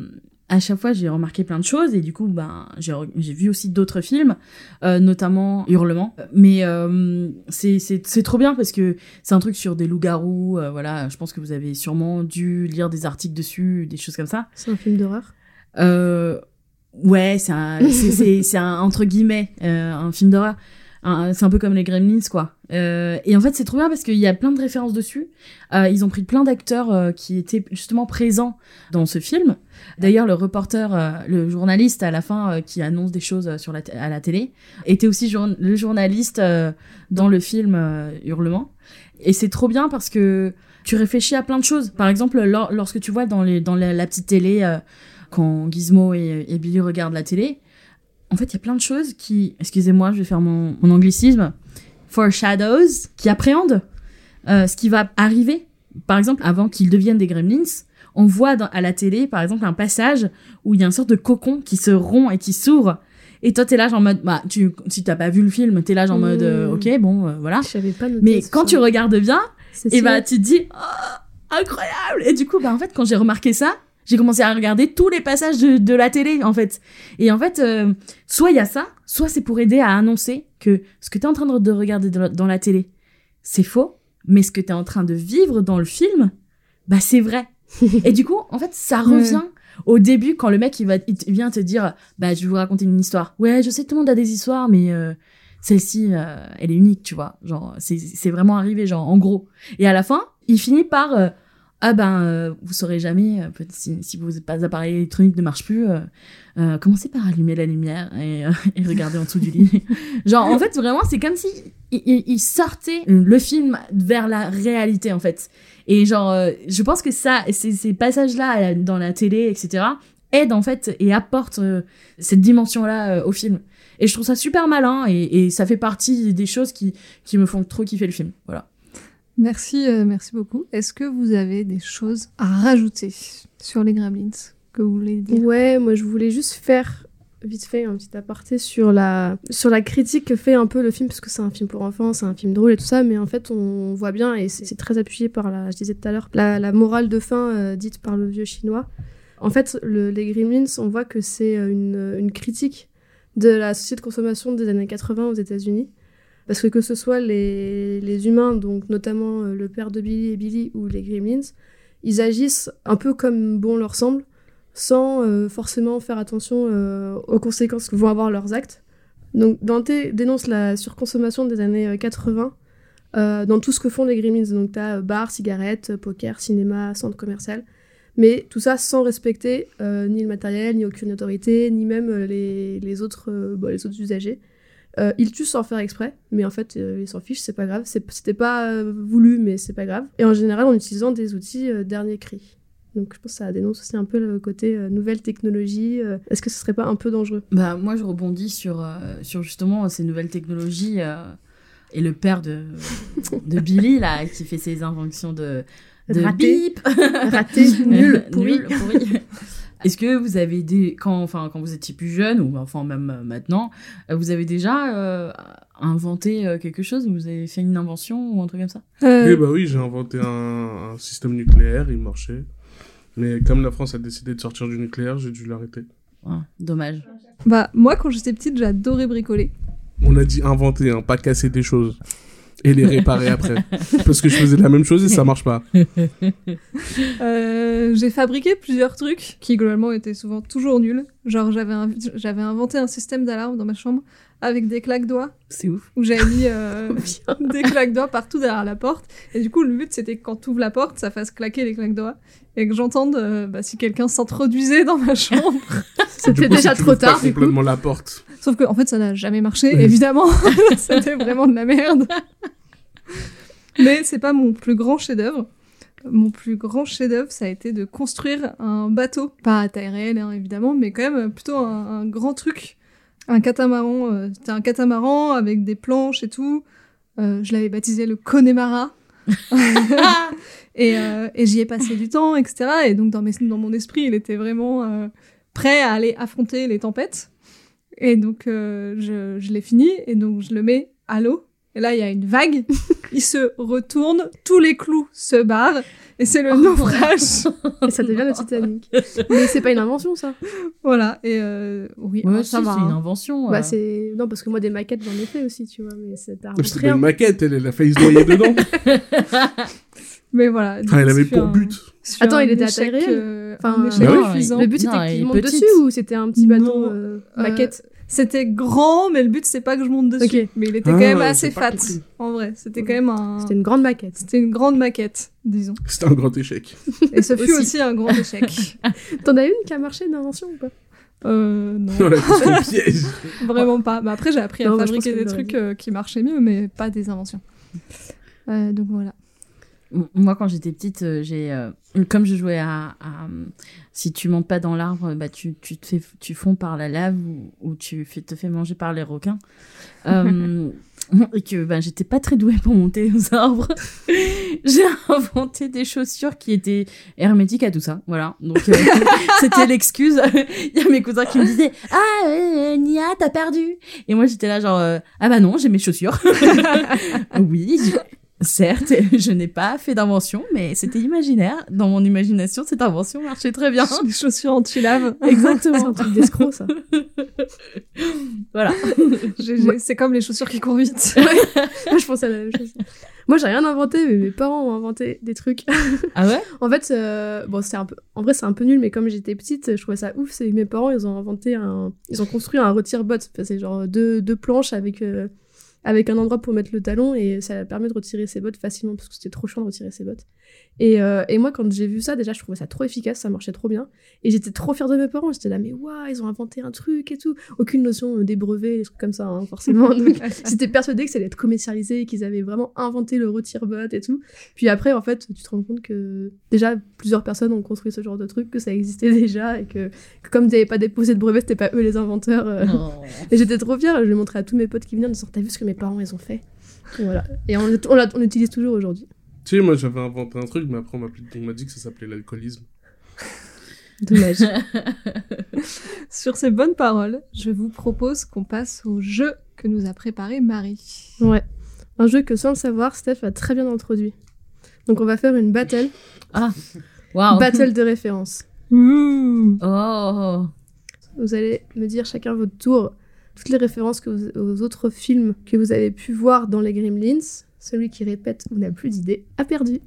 à chaque fois, j'ai remarqué plein de choses. Et du coup, ben, j'ai vu aussi d'autres films, euh, notamment Hurlement. Mais euh, c'est c'est- c'est trop bien parce que c'est un truc sur des loups-garous. euh, voilà, je pense que vous avez sûrement dû lire des articles dessus, des choses comme ça. C'est un film d'horreur? Ouais, c'est un, c'est, entre guillemets, un film d'horreur. C'est un peu comme les Gremlins, quoi. Euh, et en fait, c'est trop bien parce qu'il y a plein de références dessus. Euh, ils ont pris plein d'acteurs euh, qui étaient justement présents dans ce film. D'ailleurs, le reporter, euh, le journaliste à la fin euh, qui annonce des choses sur la à la télé, était aussi le journaliste dans le film Hurlement. Et c'est trop bien parce que tu réfléchis à plein de choses. Par exemple, lor- lorsque tu vois dans, la, petite télé, quand Gizmo et Billy regardent la télé, en fait, il y a plein de choses qui, excusez-moi, je vais faire mon, mon anglicisme, foreshadows, qui appréhendent euh, ce qui va arriver. Par exemple, avant qu'ils deviennent des gremlins, on voit dans- à la télé, par exemple, un passage où il y a une sorte de cocon qui se rompt et qui s'ouvre. Et toi, t'es là, genre en mode, bah, tu, si t'as pas vu le film, t'es là, genre en mode, euh, Mmh. ok, bon, euh, voilà. Je pas Mais quand soir. tu regardes bien, et stylé. bah tu te dis oh, incroyable et du coup bah en fait quand j'ai remarqué ça j'ai commencé à regarder tous les passages de, de la télé en fait. Et en fait euh, soit il y a ça soit c'est pour aider à annoncer que ce que tu es en train de, de regarder dans la, dans la télé c'est faux mais ce que tu es en train de vivre dans le film bah c'est vrai. Et du coup en fait ça revient au début quand le mec il va il vient te dire bah je vais vous raconter une histoire. Ouais je sais tout le monde a des histoires mais euh, celle-ci euh, elle est unique tu vois. Genre c'est c'est vraiment arrivé genre en gros. Et à la fin, il finit par euh, ah ben euh, vous saurez jamais euh, si, si vos pas appareils électroniques ne marchent plus, euh, euh, commencez par allumer la lumière et, et regarder en dessous du lit. Genre en fait vraiment c'est comme si il, il- il sortait le film vers la réalité en fait. Et genre je pense que ça ces, ces passages là dans la télé etc aident en fait et apportent cette dimension là au film. Et je trouve ça super malin et, et ça fait partie des choses qui, qui me font trop kiffer le film. Voilà. Merci, euh, merci beaucoup. Est-ce que vous avez des choses à rajouter sur les Gremlins que vous voulez dire? Ouais, moi je voulais juste faire vite fait un petit aparté sur la sur la critique que fait un peu le film parce que c'est un film pour enfants, c'est un film drôle et tout ça, mais en fait on voit bien et c'est très appuyé par la, je disais tout à l'heure, la, morale de fin euh, dite par le vieux chinois. En fait, le- les Gremlins, on voit que c'est euh, une, une critique de la société de consommation des années 80 aux États-Unis. Parce que que ce soit les, les humains, donc notamment euh, le père de Billy et Billy ou les Gremlins, ils agissent un peu comme bon leur semble, sans euh, forcément faire attention euh, aux conséquences que vont avoir leurs actes. Donc Dante dénonce la surconsommation des années euh, 80 euh, dans tout ce que font les Gremlins. Donc t'as bar, cigarettes, poker, cinéma, centre commercial. Mais tout ça sans respecter ni le matériel, ni aucune autorité, ni même les, les autres, bon, les autres usagers. Euh, ils tuent sans faire exprès, mais en fait, euh, ils s'en fichent, c'est pas grave. C'était pas euh, voulu, mais c'est pas grave. Et en général, en utilisant des outils euh, dernier cri. Donc je pense que ça dénonce aussi un peu le côté nouvelle technologie. Est-ce que ce serait pas un peu dangereux? Bah, moi, je rebondis sur, sur justement ces nouvelles technologies et le père de, de Billy, là, qui fait ses inventions de, de Raté. bip. Raté, nul, pourri. Nul, pourri. Est-ce que vous avez des quand enfin quand vous étiez plus jeune ou enfin même euh, maintenant, euh, vous avez déjà euh, inventé quelque chose, vous avez fait une invention ou un truc comme ça? Euh, Oui, bah oui, j'ai inventé un, un système nucléaire, il marchait. Mais comme la France a décidé de sortir du nucléaire, j'ai dû l'arrêter. Ouais, Dommage. Bah, moi, quand j'étais petite, j'adorais bricoler. On a dit inventer, hein, pas casser des choses. Et les réparer après. Parce que je faisais la même chose et ça marche pas. Euh, j'ai fabriqué plusieurs trucs qui, globalement, étaient souvent toujours nuls. Genre, j'avais j'avais inventé un système d'alarme dans ma chambre avec des claques-doigts C'est ouf. où j'avais mis euh, des claques-doigts partout derrière la porte. Et du coup, le but, c'était que quand tu ouvres la porte, ça fasse claquer les claques-doigts et que j'entende euh, bah, si quelqu'un s'introduisait dans ma chambre. C'était coup, déjà si trop ouvres pas tard, du coup. complètement la porte. Sauf que, en fait, ça n'a jamais marché, Oui. évidemment. C'était vraiment de la merde. Mais c'est pas mon plus grand chef-d'œuvre. Mon plus grand chef-d'œuvre, ça a été de construire un bateau. Pas à taille réelle, hein, évidemment, mais quand même plutôt un, un grand truc. Un catamaran. euh, C'était un catamaran avec des planches et tout. Euh, je l'avais baptisé le Connemara. et euh, et j'y ai passé du temps, etc. Et donc, dans, mes, dans mon esprit, il était vraiment euh, prêt à aller affronter les tempêtes. Et donc, euh, je, je l'ai fini, et donc je le mets à l'eau. Et là, il y a une vague, il se retourne, tous les clous se barrent, et c'est le Oh. naufrage. Et ça devient le Titanic. Mais c'est pas une invention, ça. voilà, et euh, oui, Ouais, si, ça va. c'est une hein. invention. Bah, euh. c'est... Non, parce que moi, des maquettes, j'en ai fait aussi, tu vois, mais c'est pas une un. maquette, elle, elle a failli se noyer dedans. Mais voilà. Ah, elle avait pour un- but. Attends, il était à échec, taille réelle euh, Enfin, un échec Bah oui. Le but, c'était qu'il monte petite. dessus ou c'était un petit bateau maquette C'était grand, mais le but, c'est pas que je monte dessus. Mais il était Ah, quand même j'ai assez fat, compris. en vrai. C'était quand même un... C'était une grande maquette. C'était une grande maquette, disons. C'était un grand échec. Et ce fut Aussi. aussi un grand échec. T'en as une qui a marché d'invention ou pas? Euh, non. On a fait son piège. Vraiment pas. Mais après, j'ai appris Non, à fabriquer que des trucs euh, qui marchaient mieux, mais pas des inventions. Euh, donc voilà. Moi, quand j'étais petite, euh, j'ai, euh, comme je jouais à, à, si tu montes pas dans l'arbre, bah tu, tu te fais, tu fonds par la lave ou, ou tu fais, te fais manger par les requins. Euh, et que bah, j'étais pas très douée pour monter aux arbres. j'ai inventé des chaussures qui étaient hermétiques à tout ça. Voilà. Donc euh, c'était l'excuse. Il y a mes cousins qui me disaient ah euh, Nia t'as perdu. Et moi j'étais là genre ah bah non j'ai mes chaussures. oui. Certes, je n'ai pas fait d'invention, mais c'était imaginaire. Dans mon imagination, cette invention marchait très bien. Les chaussures anti-lave. C'est un Exactement. truc d'escroc, ça. voilà. C'est comme les chaussures qui courent vite. Moi, je pensais à la même chose. Moi, j'ai rien inventé, mais mes parents ont inventé des trucs. Ah ouais? En fait, euh, bon, c'est un peu, en vrai, c'est un peu nul, mais comme j'étais petite, je trouvais ça ouf. C'est que mes parents, ils ont inventé un, ils ont construit un retire-bot. Enfin, c'est genre deux, deux planches avec, euh, avec un endroit pour mettre le talon et ça permet de retirer ses bottes facilement parce que c'était trop chiant de retirer ses bottes. Et, euh, et moi, quand j'ai vu ça, déjà, je trouvais ça trop efficace, ça marchait trop bien. Et j'étais trop fière de mes parents. J'étais là, mais waouh, ils ont inventé un truc et tout. Aucune notion euh, des brevets, des trucs comme ça, hein, forcément. J'étais persuadée que ça allait être commercialisé et qu'ils avaient vraiment inventé le retire-bot et tout. Puis après, en fait, tu te rends compte que déjà plusieurs personnes ont construit ce genre de truc, que ça existait déjà et que, que comme ils n'avaient pas déposé de brevet, c'était pas eux les inventeurs. euh. Et j'étais trop fière, je l'ai montré à tous mes potes qui venaient en disant T'as vu ce que mes parents ils ont fait? Et voilà. Et on, on, l'a- on l'utilise toujours aujourd'hui. Tu sais, moi j'avais inventé un truc, mais après on m'a dit que ça s'appelait l'alcoolisme. Dommage. Sur ces bonnes paroles, je vous propose qu'on passe au jeu que nous a préparé Marie. ouais. Un jeu que sans le savoir, Steph a très bien introduit. Donc on va faire une battle, Waouh. battle de référence. Ouh. Oh. Vous allez me dire chacun votre tour toutes les références que vous- aux autres films que vous avez pu voir dans les Gremlins. Celui qui répète ou n'a plus d'idée a perdu.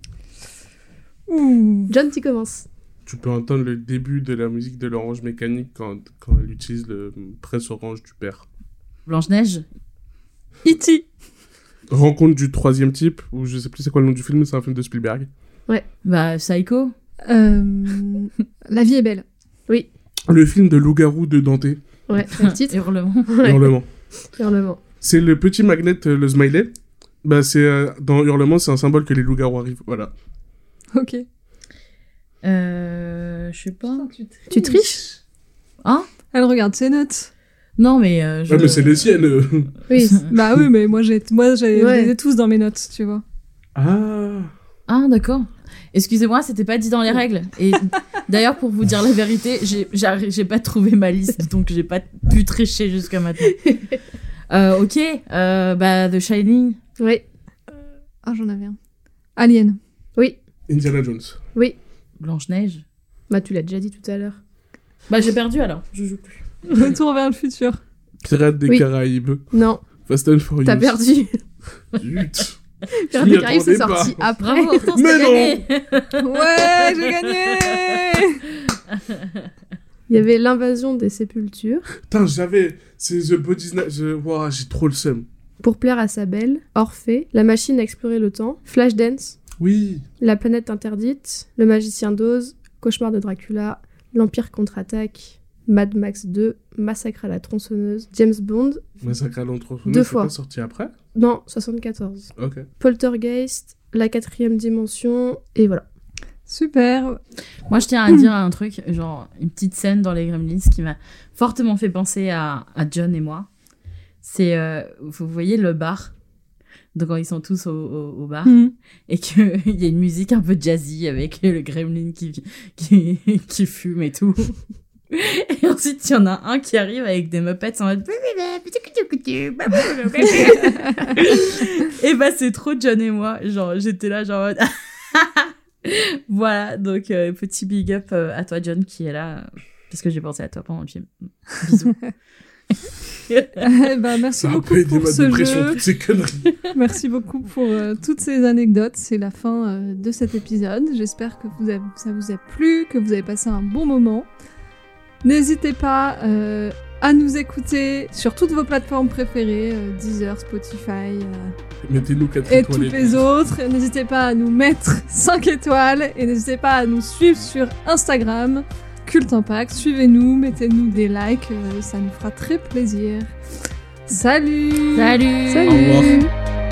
Ouh. John, tu commences. Tu peux entendre le début de la musique de l'orange mécanique quand, quand elle utilise le presse orange du père. Blanche-Neige. E.T. Rencontre du troisième type, ou je sais plus c'est quoi le nom du film, mais c'est un film de Spielberg. Bah, Psycho. Euh, La vie est belle. Oui. Le film de loup-garou de Dante, Ouais, le titre. Hurlement. Ouais, Hurlement. Hurlement. C'est le petit magnet, euh, le smiley. Bah, c'est euh, dans Hurlement, c'est un symbole que les loups-garous arrivent. Voilà. Ok. Euh, je sais pas. Tu triches? Hein? Elle regarde ses notes. Non, mais euh, je... Ouais, mais c'est les siennes. Oui. bah oui, mais moi, j'ai, moi, j'ai, Ouais. je les ai tous dans mes notes, tu vois. Ah. Ah, d'accord. Excusez-moi, c'était pas dit dans les règles. Et d'ailleurs, pour vous dire la vérité, j'ai j'ai- j'ai pas trouvé ma liste, donc j'ai pas pu tricher jusqu'à maintenant. Euh, ok, euh, bah The Shining. Oui. Ah, j'en avais un. Alien. Oui. Indiana Jones. Oui. Blanche-Neige. Bah, tu l'as déjà dit tout à l'heure. Bah j'ai perdu alors, je joue plus. Retour vers le futur. Pirates des Oui. Caraïbes. Non, Fast and Furious. t'as perdu. Zut. Pirates des Caraïbes, c'est attendais sorti pas. après. Bravo, Hortense, Mais t'as non. gagné Ouais, j'ai gagné Il y avait l'invasion des sépultures. Putain, j'avais. C'est The. Je... Ouah, j'ai trop le seum. Pour plaire à sa belle, Orphée, La machine à explorer le temps, Flashdance, Oui. La planète interdite, Le magicien d'Oz, Cauchemar de Dracula, L'Empire contre-attaque, Mad Max 2, Massacre à la tronçonneuse, James Bond, Massacre à l'entreprise. Deux c'est fois. pas sorti après? Non, 74, Ok. Poltergeist, La quatrième dimension, et voilà. Super. Moi, je tiens à dire un truc, genre une petite scène dans les Gremlins qui m'a fortement fait penser à, à John et moi. C'est, euh, vous voyez le bar? Donc quand ils sont tous au, au- au bar Hmm. et qu'il y a une musique un peu jazzy avec le gremlin qui, qui, qui fume et tout. Et ensuite, il y en a un qui arrive avec des muppets en mode... et bah, c'est trop John et moi. Genre, j'étais là, genre... voilà, donc euh, petit big up euh, à toi, John, qui est là. Parce que j'ai pensé à toi pendant le film. Bisous. Ben, merci Ça beaucoup pour ce jeu. toutes ces conneries. Merci beaucoup pour euh, toutes ces anecdotes. C'est la fin euh, de cet épisode. J'espère que vous avez- ça vous a plu, que vous avez passé un bon moment. N'hésitez pas euh, à nous écouter sur toutes vos plateformes préférées, euh, Deezer, Spotify Mettez-nous 4 et toutes les autres. N'hésitez pas à nous mettre 5 étoiles et n'hésitez pas à nous suivre sur Instagram, Cult Impact. Suivez-nous, mettez-nous des likes, euh, ça nous fera très plaisir. Salut Salut Salut Au revoir.